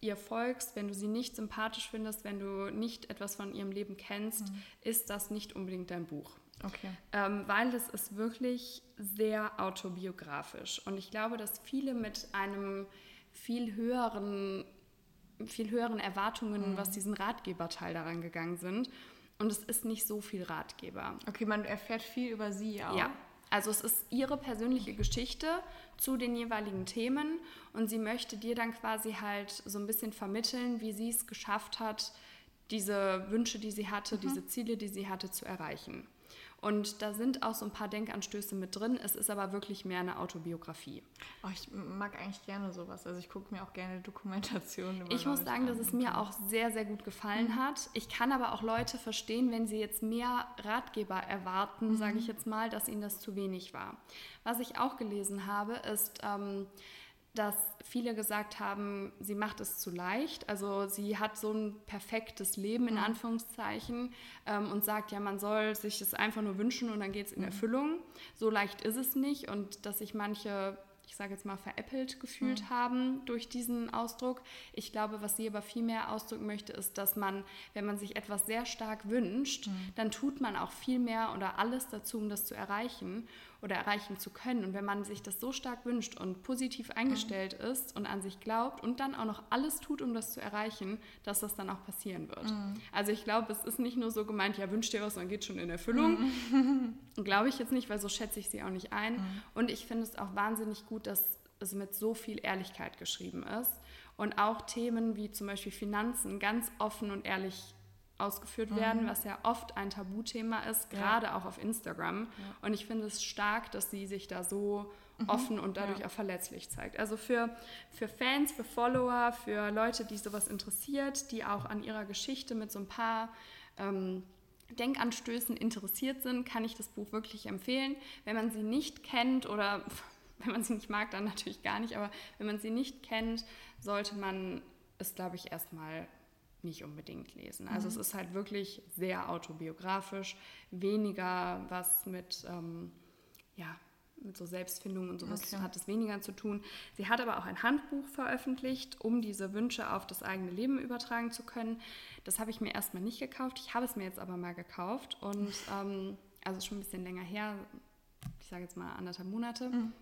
ihr folgst, wenn du sie nicht sympathisch findest, wenn du nicht etwas von ihrem Leben kennst, mhm. ist das nicht unbedingt dein Buch. Okay. Ähm, weil es ist wirklich sehr autobiografisch. Und ich glaube, dass viele mit einem viel höheren, viel höheren Erwartungen, mhm. was diesen Ratgeberteil daran gegangen sind. Und es ist nicht so viel Ratgeber. Okay, man erfährt viel über sie auch. Ja. Also es ist ihre persönliche Geschichte zu den jeweiligen Themen und sie möchte dir dann quasi halt so ein bisschen vermitteln, wie sie es geschafft hat, diese Wünsche, die sie hatte, mhm. diese Ziele, die sie hatte, zu erreichen. Und da sind auch so ein paar Denkanstöße mit drin. Es ist aber wirklich mehr eine Autobiografie. Oh, ich mag eigentlich gerne sowas. Also ich gucke mir auch gerne Dokumentationen über Ich muss sagen, dass es mir auch sehr, sehr gut gefallen mhm. hat. Ich kann aber auch Leute verstehen, wenn sie jetzt mehr Ratgeber erwarten, mhm. sage ich jetzt mal, dass ihnen das zu wenig war. Was ich auch gelesen habe, ist... Ähm, dass viele gesagt haben, sie macht es zu leicht. Also sie hat so ein perfektes Leben in mhm. Anführungszeichen ähm, und sagt, ja, man soll sich es einfach nur wünschen und dann geht es in mhm. Erfüllung. So leicht ist es nicht und dass sich manche ich sage jetzt mal, veräppelt gefühlt mhm. haben durch diesen Ausdruck. Ich glaube, was sie aber viel mehr ausdrücken möchte, ist, dass man, wenn man sich etwas sehr stark wünscht, mhm. dann tut man auch viel mehr oder alles dazu, um das zu erreichen oder erreichen zu können. Und wenn man sich das so stark wünscht und positiv eingestellt mhm. ist und an sich glaubt und dann auch noch alles tut, um das zu erreichen, dass das dann auch passieren wird. Mhm. Also ich glaube, es ist nicht nur so gemeint, ja, wünsch dir was, dann geht schon in Erfüllung. Mhm. glaube ich jetzt nicht, weil so schätze ich sie auch nicht ein. Mhm. Und ich finde es auch wahnsinnig gut, dass es mit so viel Ehrlichkeit geschrieben ist und auch Themen wie zum Beispiel Finanzen ganz offen und ehrlich ausgeführt mhm. werden, was ja oft ein Tabuthema ist, gerade ja. auch auf Instagram. Ja. Und ich finde es stark, dass sie sich da so mhm. offen und dadurch ja. auch verletzlich zeigt. Also für, für Fans, für Follower, für Leute, die sowas interessiert, die auch an ihrer Geschichte mit so ein paar ähm, Denkanstößen interessiert sind, kann ich das Buch wirklich empfehlen. Wenn man sie nicht kennt oder wenn man sie nicht mag, dann natürlich gar nicht, aber wenn man sie nicht kennt, sollte man es, glaube ich, erstmal nicht unbedingt lesen. Also mhm. es ist halt wirklich sehr autobiografisch, weniger was mit, ähm, ja, mit so Selbstfindung und sowas okay. hat es weniger zu tun. Sie hat aber auch ein Handbuch veröffentlicht, um diese Wünsche auf das eigene Leben übertragen zu können. Das habe ich mir erstmal nicht gekauft. Ich habe es mir jetzt aber mal gekauft und ähm, also schon ein bisschen länger her, ich sage jetzt mal anderthalb Monate. Mhm.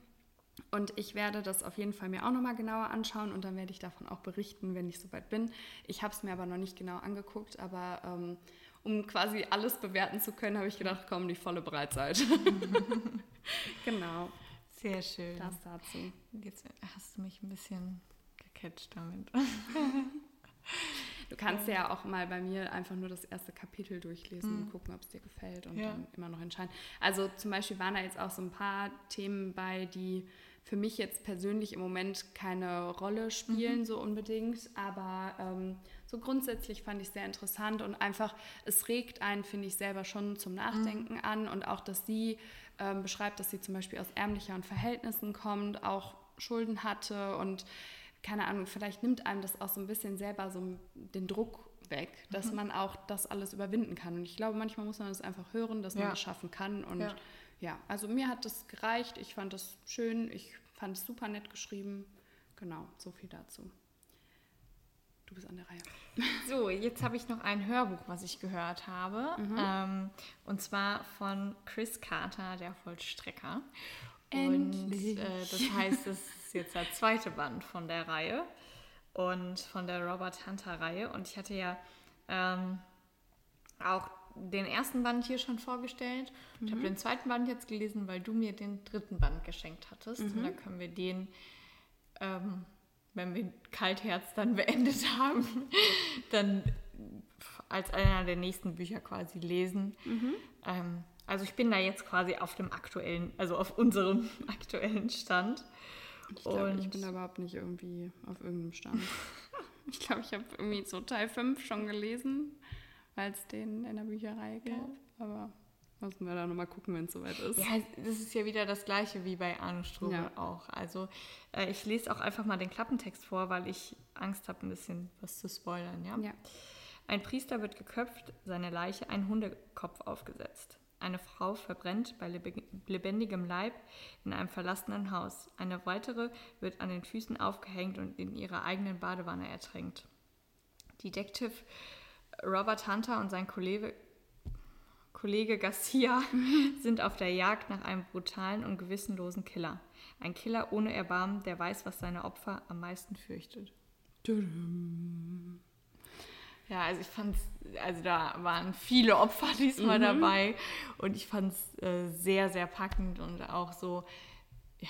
Und ich werde das auf jeden Fall mir auch nochmal genauer anschauen und dann werde ich davon auch berichten, wenn ich soweit bin. Ich habe es mir aber noch nicht genau angeguckt, aber ähm, um quasi alles bewerten zu können, habe ich gedacht, komm, die volle Breitseite. genau. Sehr schön. Das dazu. Jetzt hast du mich ein bisschen gecatcht damit. Du kannst ja. ja auch mal bei mir einfach nur das erste Kapitel durchlesen mhm. und gucken, ob es dir gefällt und ja. dann immer noch entscheiden. Also zum Beispiel waren da jetzt auch so ein paar Themen bei, die für mich jetzt persönlich im Moment keine Rolle spielen, mhm. so unbedingt, aber ähm, so grundsätzlich fand ich sehr interessant und einfach, es regt einen, finde ich, selber schon zum Nachdenken mhm. an und auch, dass sie ähm, beschreibt, dass sie zum Beispiel aus ärmlicheren Verhältnissen kommt, auch Schulden hatte und keine Ahnung, vielleicht nimmt einem das auch so ein bisschen selber so den Druck weg, dass mhm. man auch das alles überwinden kann. Und ich glaube, manchmal muss man das einfach hören, dass man ja. das schaffen kann. Und ja. ja, also mir hat das gereicht. Ich fand das schön. Ich fand es super nett geschrieben. Genau, so viel dazu. Du bist an der Reihe. So, jetzt habe ich noch ein Hörbuch, was ich gehört habe. Mhm. Ähm, und zwar von Chris Carter, der Vollstrecker. Endlich. Und äh, das heißt, es jetzt der zweite Band von der Reihe und von der Robert Hunter-Reihe. Und ich hatte ja ähm, auch den ersten Band hier schon vorgestellt. Mhm. Ich habe den zweiten Band jetzt gelesen, weil du mir den dritten Band geschenkt hattest. Mhm. Und da können wir den, ähm, wenn wir Kaltherz dann beendet haben, dann als einer der nächsten Bücher quasi lesen. Mhm. Ähm, also ich bin da jetzt quasi auf dem aktuellen, also auf unserem aktuellen Stand. Ich glaube, ich bin da überhaupt nicht irgendwie auf irgendeinem Stand. ich glaube, ich habe irgendwie so Teil 5 schon gelesen, weil es den in der Bücherei gab. Ja. Aber müssen wir da nochmal gucken, wenn es soweit ist. Ja, das ist ja wieder das gleiche wie bei Arno Strobel ja. auch. Also äh, ich lese auch einfach mal den Klappentext vor, weil ich Angst habe, ein bisschen was zu spoilern. Ja? ja. Ein Priester wird geköpft, seine Leiche ein Hundekopf aufgesetzt. Eine Frau verbrennt bei lebendigem Leib in einem verlassenen Haus. Eine weitere wird an den Füßen aufgehängt und in ihrer eigenen Badewanne ertränkt. Detective Robert Hunter und sein Kollege, Kollege Garcia sind auf der Jagd nach einem brutalen und gewissenlosen Killer. Ein Killer ohne Erbarmen, der weiß, was seine Opfer am meisten fürchtet. Tudum. Ja, also ich fand es, also da waren viele Opfer diesmal mhm. dabei und ich fand es äh, sehr, sehr packend und auch so, ja,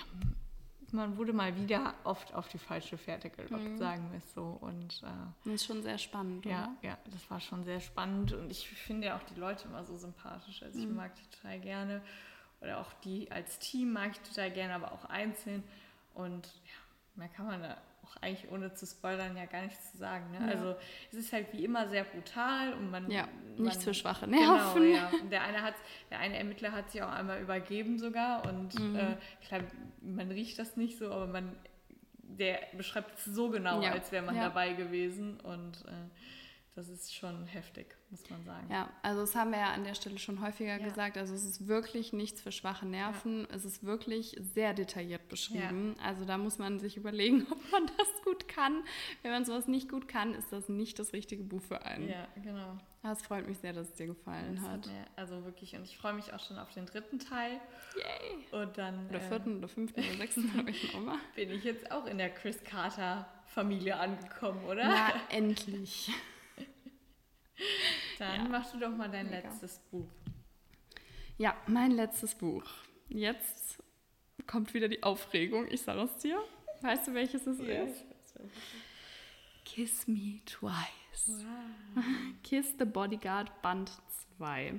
man wurde mal wieder oft auf die falsche Fährte gelockt, mhm. sagen wir es so. Und äh, das ist schon sehr spannend, ja, oder? Ja, das war schon sehr spannend und ich finde ja auch die Leute immer so sympathisch. Also ich mhm. mag die total gerne oder auch die als Team mag ich total gerne, aber auch einzeln. Und ja, mehr kann man da auch eigentlich ohne zu spoilern ja gar nichts zu sagen. Ne? Ja. Also es ist halt wie immer sehr brutal und man... Ja, nicht für schwache Nerven. Genau, ja. Der eine, hat, der eine Ermittler hat sich auch einmal übergeben sogar und mhm. äh, klar, man riecht das nicht so, aber man der beschreibt es so genau, ja. als wäre man dabei gewesen und äh, das ist schon heftig, muss man sagen. Ja, also das haben wir ja an der Stelle schon häufiger ja. gesagt. Also es ist wirklich nichts für schwache Nerven. Ja. Es ist wirklich sehr detailliert beschrieben. Ja. Also da muss man sich überlegen, ob man das gut kann. Wenn man sowas nicht gut kann, ist das nicht das richtige Buch für einen. Ja, genau. Das freut mich sehr, dass es dir gefallen das hat. Mir, also wirklich, und ich freue mich auch schon auf den dritten Teil. Yay! Und dann. Oder vierten äh, oder fünften oder sechsten, habe ich noch mal. Bin ich jetzt auch in der Chris Carter Familie angekommen, oder? Na, endlich. Dann ja. machst du doch mal dein Mega. letztes Buch. Ja, mein letztes Buch. Jetzt kommt wieder die Aufregung. Ich sage es dir. Weißt du, welches es ja, ist? Kiss Me Twice. Wow. Kiss the Bodyguard Band 2.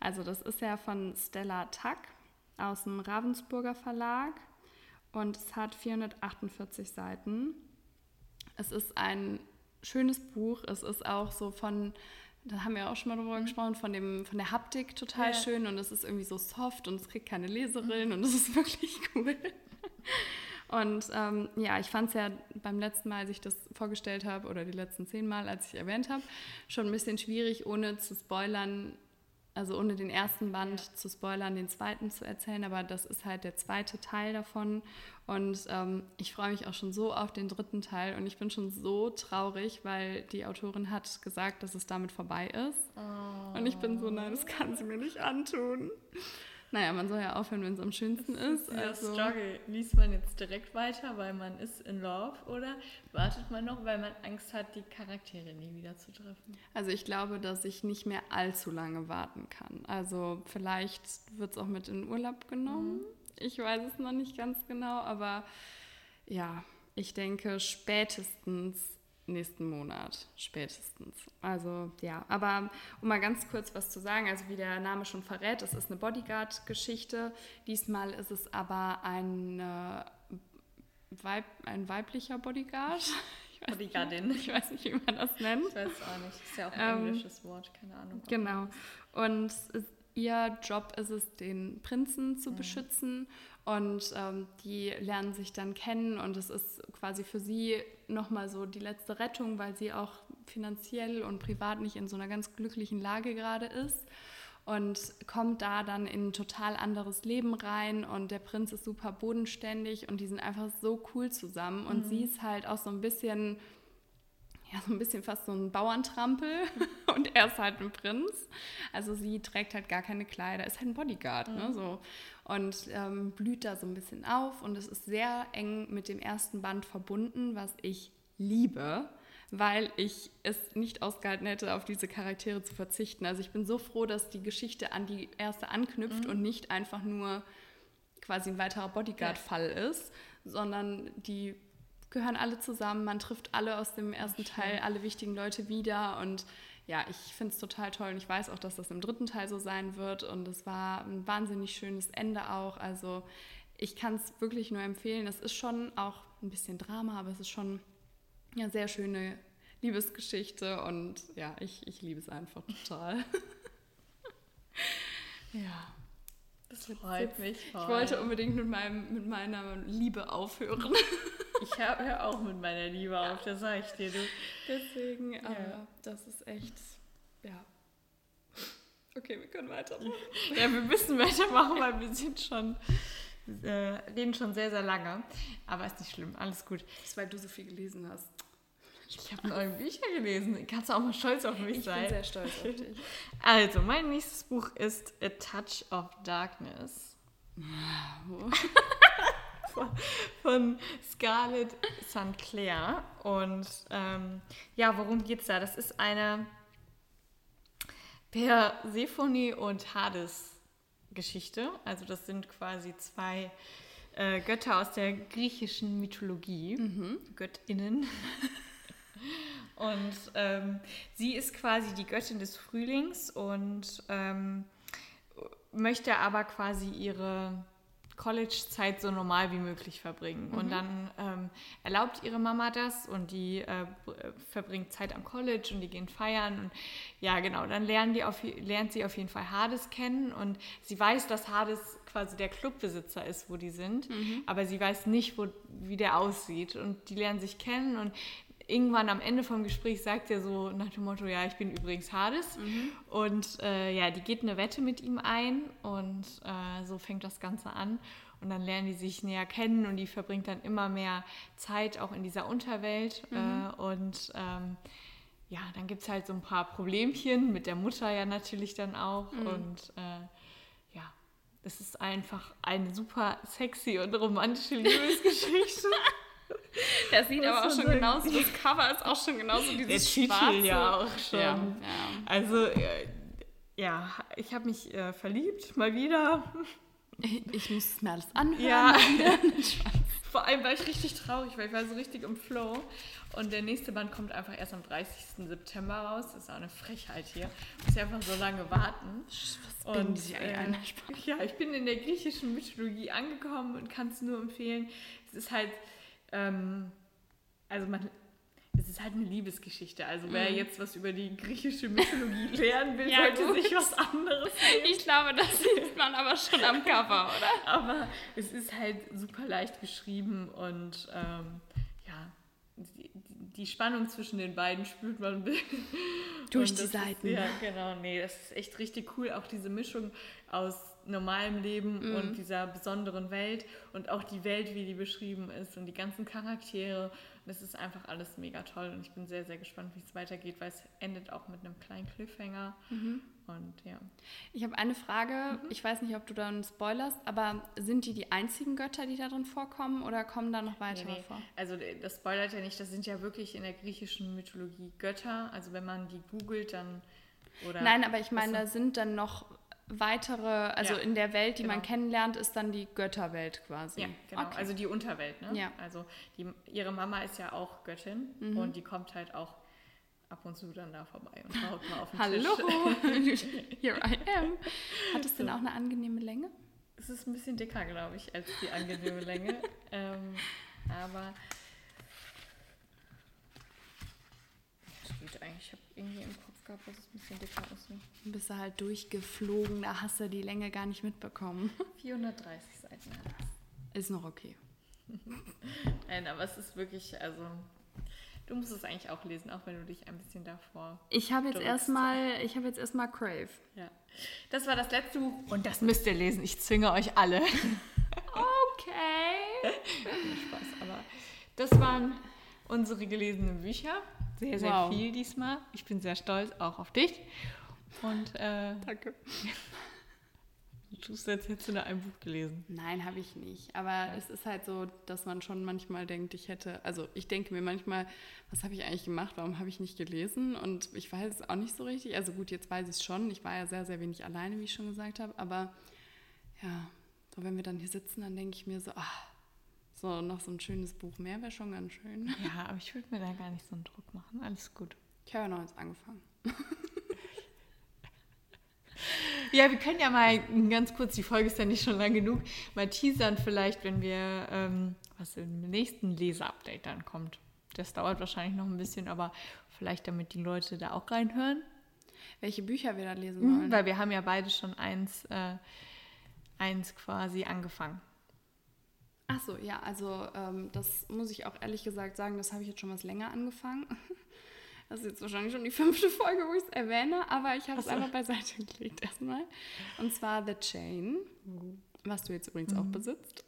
Also das ist ja von Stella Tuck aus dem Ravensburger Verlag und es hat 448 Seiten. Es ist ein schönes Buch. Es ist auch so von, da haben wir auch schon mal drüber mhm. gesprochen, von, dem, von der Haptik total ja. schön und es ist irgendwie so soft und es kriegt keine Leserin mhm. und es ist wirklich cool. Und ähm, ja, ich fand es ja beim letzten Mal, als ich das vorgestellt habe, oder die letzten zehn Mal, als ich erwähnt habe, schon ein bisschen schwierig, ohne zu spoilern, also ohne den ersten Band ja. zu spoilern, den zweiten zu erzählen, aber das ist halt der zweite Teil davon. Und ähm, ich freue mich auch schon so auf den dritten Teil und ich bin schon so traurig, weil die Autorin hat gesagt, dass es damit vorbei ist. Oh. Und ich bin so, nein, das kann sie mir nicht antun. Naja, man soll ja aufhören, wenn es am schönsten ist. ist also Struggle. Liest man jetzt direkt weiter, weil man ist in Love oder wartet man noch, weil man Angst hat, die Charaktere nie wieder zu treffen? Also ich glaube, dass ich nicht mehr allzu lange warten kann. Also vielleicht wird es auch mit in Urlaub genommen. Mhm. Ich weiß es noch nicht ganz genau, aber ja, ich denke spätestens nächsten Monat spätestens. Also ja, aber um mal ganz kurz was zu sagen, also wie der Name schon verrät, es ist eine Bodyguard-Geschichte. Diesmal ist es aber ein, äh, Weib, ein weiblicher Bodyguard. Ich Bodyguardin. Nicht, ich weiß nicht, wie man das nennt. Ich weiß es auch nicht. Ist ja auch ein ähm, englisches Wort, keine Ahnung. Genau. Und ihr Job ist es, den Prinzen zu mhm. beschützen und ähm, die lernen sich dann kennen und es ist quasi für sie nochmal so die letzte Rettung, weil sie auch finanziell und privat nicht in so einer ganz glücklichen Lage gerade ist und kommt da dann in ein total anderes Leben rein und der Prinz ist super bodenständig und die sind einfach so cool zusammen und mhm. sie ist halt auch so ein bisschen ja, so ein bisschen fast so ein Bauerntrampel und er ist halt ein Prinz. Also sie trägt halt gar keine Kleider, ist halt ein Bodyguard, ne, mhm. ne, so. Und ähm, blüht da so ein bisschen auf und es ist sehr eng mit dem ersten Band verbunden, was ich liebe, weil ich es nicht ausgehalten hätte, auf diese Charaktere zu verzichten. Also ich bin so froh, dass die Geschichte an die erste anknüpft mhm. und nicht einfach nur quasi ein weiterer Bodyguard-Fall ja. ist, sondern die gehören alle zusammen, man trifft alle aus dem ersten Teil, alle wichtigen Leute wieder und ja, ich finde es total toll und ich weiß auch, dass das im dritten Teil so sein wird und es war ein wahnsinnig schönes Ende auch. Also ich kann es wirklich nur empfehlen. Es ist schon auch ein bisschen Drama, aber es ist schon eine sehr schöne Liebesgeschichte und ja, ich, ich liebe es einfach total. ja. Das freut mich. Voll. Ich wollte unbedingt mit, meinem, mit meiner Liebe aufhören. Ich höre auch mit meiner Liebe auf, das sage ich dir. Du. Deswegen, ja. aber das ist echt, ja. Okay, wir können weitermachen. Ja, wir müssen weitermachen, weil wir sind schon, äh, reden schon sehr, sehr lange. Aber ist nicht schlimm, alles gut. Das ist, weil du so viel gelesen hast. Ich habe neue Bücher gelesen. Kannst du auch mal stolz auf mich ich sein? Ich bin sehr stolz auf dich. Also, mein nächstes Buch ist A Touch of Darkness. von Scarlett St. Clair. Und ähm, ja, worum geht's da? Das ist eine Persephone und Hades Geschichte. Also das sind quasi zwei äh, Götter aus der griechischen Mythologie, mhm. Göttinnen. und ähm, sie ist quasi die Göttin des Frühlings und ähm, möchte aber quasi ihre College-Zeit so normal wie möglich verbringen. Mhm. Und dann ähm, erlaubt ihre Mama das und die äh, verbringt Zeit am College und die gehen feiern. Und ja, genau, dann lernen die auf, lernt sie auf jeden Fall Hades kennen und sie weiß, dass Hades quasi der Clubbesitzer ist, wo die sind, mhm. aber sie weiß nicht, wo, wie der aussieht. Und die lernen sich kennen und irgendwann am Ende vom Gespräch sagt er so nach dem Motto, ja, ich bin übrigens Hades. Mhm. Und äh, ja, die geht eine Wette mit ihm ein und äh, so fängt das Ganze an. Und dann lernen die sich näher kennen und die verbringt dann immer mehr Zeit auch in dieser Unterwelt. Mhm. Äh, und ähm, ja, dann gibt es halt so ein paar Problemchen mit der Mutter ja natürlich dann auch. Mhm. Und äh, ja, es ist einfach eine super sexy und romantische Liebesgeschichte. Das sieht aber auch schon genauso, das Cover ist auch schon genauso dieses Der Titel ja auch schon. Ja, ja. Also, äh, ja, ich habe mich äh, verliebt, mal wieder. Ich muss mir alles anhören. Ja. Vor allem war ich richtig traurig, weil ich war so richtig im Flow. Und der nächste Band kommt einfach erst am 30. September raus. Das ist auch eine Frechheit hier. Muss ich einfach so lange warten. Was und, bin äh, ja, ich bin in der griechischen Mythologie angekommen und kann es nur empfehlen. Es ist halt, ähm, also man es ist halt eine Liebesgeschichte. Also wer mhm. jetzt was über die griechische Mythologie lernen will, ja, sollte gut. sich was anderes nehmen. Ich glaube, das sieht man aber schon am Cover, oder? Aber es ist halt super leicht geschrieben und ähm, ja, die, die, Spannung zwischen den beiden spürt man durch die Seiten. Ist, ja, genau. Nee, das ist echt richtig cool. Auch diese Mischung aus normalem Leben mhm. und dieser besonderen Welt und auch die Welt, wie die beschrieben ist und die ganzen Charaktere und es ist einfach alles mega toll und ich bin sehr, sehr gespannt, wie es weitergeht, weil es endet auch mit einem kleinen Cliffhanger. Mhm. Und ja. Ich habe eine Frage, mhm. ich weiß nicht, ob du dann spoilerst, aber sind die die einzigen Götter, die da drin vorkommen oder kommen da noch weitere nee, nee. vor? Also das spoilert ja nicht, das sind ja wirklich in der griechischen Mythologie Götter. Also wenn man die googelt, dann... Oder Nein, aber ich meine, da sind dann noch weitere, also ja, in der Welt, die genau. man kennenlernt, ist dann die Götterwelt quasi. Ja, genau. Okay. Also die Unterwelt, ne? Ja. Also die, ihre Mama ist ja auch Göttin mhm. und die kommt halt auch ab und zu dann da vorbei und haut mal auf den Hallo, Tisch. here I am. Hat es denn auch eine angenehme Länge? Es ist ein bisschen dicker, glaube ich, als die angenehme Länge. ähm, aber steht eigentlich, ich habe irgendwie im Kopf gehabt, dass es ein bisschen dicker ist. Ne? Dann bist du halt durchgeflogen, da hast du die Länge gar nicht mitbekommen. 430 Seiten Ist noch okay. Nein, aber es ist wirklich, also du musst es eigentlich auch lesen, auch wenn du dich ein bisschen davor. Ich habe jetzt erstmal, ich habe jetzt erstmal Crave. Ja. Das war das letzte Buch und das müsst ihr lesen. Ich zwinge euch alle. okay. Spaß, aber das waren unsere gelesenen Bücher sehr, sehr wow. viel diesmal. Ich bin sehr stolz auch auf dich. Und äh, danke. Du tust jetzt hättest du da ein Buch gelesen. Nein, habe ich nicht. Aber ja. es ist halt so, dass man schon manchmal denkt, ich hätte, also ich denke mir manchmal, was habe ich eigentlich gemacht? Warum habe ich nicht gelesen? Und ich weiß es auch nicht so richtig. Also gut, jetzt weiß ich es schon. Ich war ja sehr, sehr wenig alleine, wie ich schon gesagt habe. Aber ja, so wenn wir dann hier sitzen, dann denke ich mir so, ach, so, noch so ein schönes Buch mehr wäre schon ganz schön. Ja, aber ich würde mir da gar nicht so einen Druck machen. Alles gut. Ich habe ja noch jetzt angefangen. ja, wir können ja mal ganz kurz, die Folge ist ja nicht schon lang genug, mal teasern vielleicht, wenn wir, ähm, was im nächsten Leseupdate dann kommt. Das dauert wahrscheinlich noch ein bisschen, aber vielleicht damit die Leute da auch reinhören. Welche Bücher wir da lesen mhm, wollen. Mhm, weil wir haben ja beide schon eins, äh, eins quasi angefangen. Ach so, ja, also ähm, das muss ich auch ehrlich gesagt sagen, das habe ich jetzt schon was länger angefangen. Das ist jetzt wahrscheinlich schon die fünfte Folge, wo ich es erwähne, aber ich habe es einfach beiseite gelegt erstmal. Und zwar The Chain, was du jetzt übrigens mhm. auch besitzt.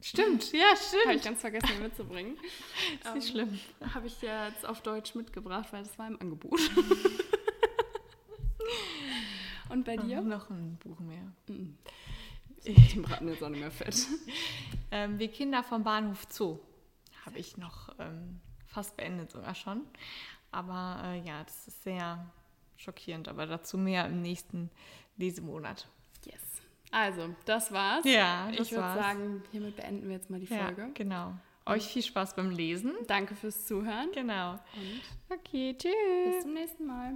Stimmt, ja, stimmt. Habe ich ganz vergessen, hier mitzubringen. ist nicht um, schlimm. Habe ich jetzt auf Deutsch mitgebracht, weil das war im Angebot. Und bei dir? Noch ein Buch mehr. Mhm. Die braten jetzt auch nicht mehr fett. ähm, wir Kinder vom Bahnhof Zoo habe ich noch ähm, fast beendet sogar schon. Aber äh, ja, das ist sehr schockierend, aber dazu mehr im nächsten Lesemonat. Yes. Also, das war's. Ja, das Ich würde sagen, hiermit beenden wir jetzt mal die Folge. Ja, genau. Euch viel Spaß beim Lesen. Danke fürs Zuhören. Genau. Und okay, tschüss. Bis zum nächsten Mal.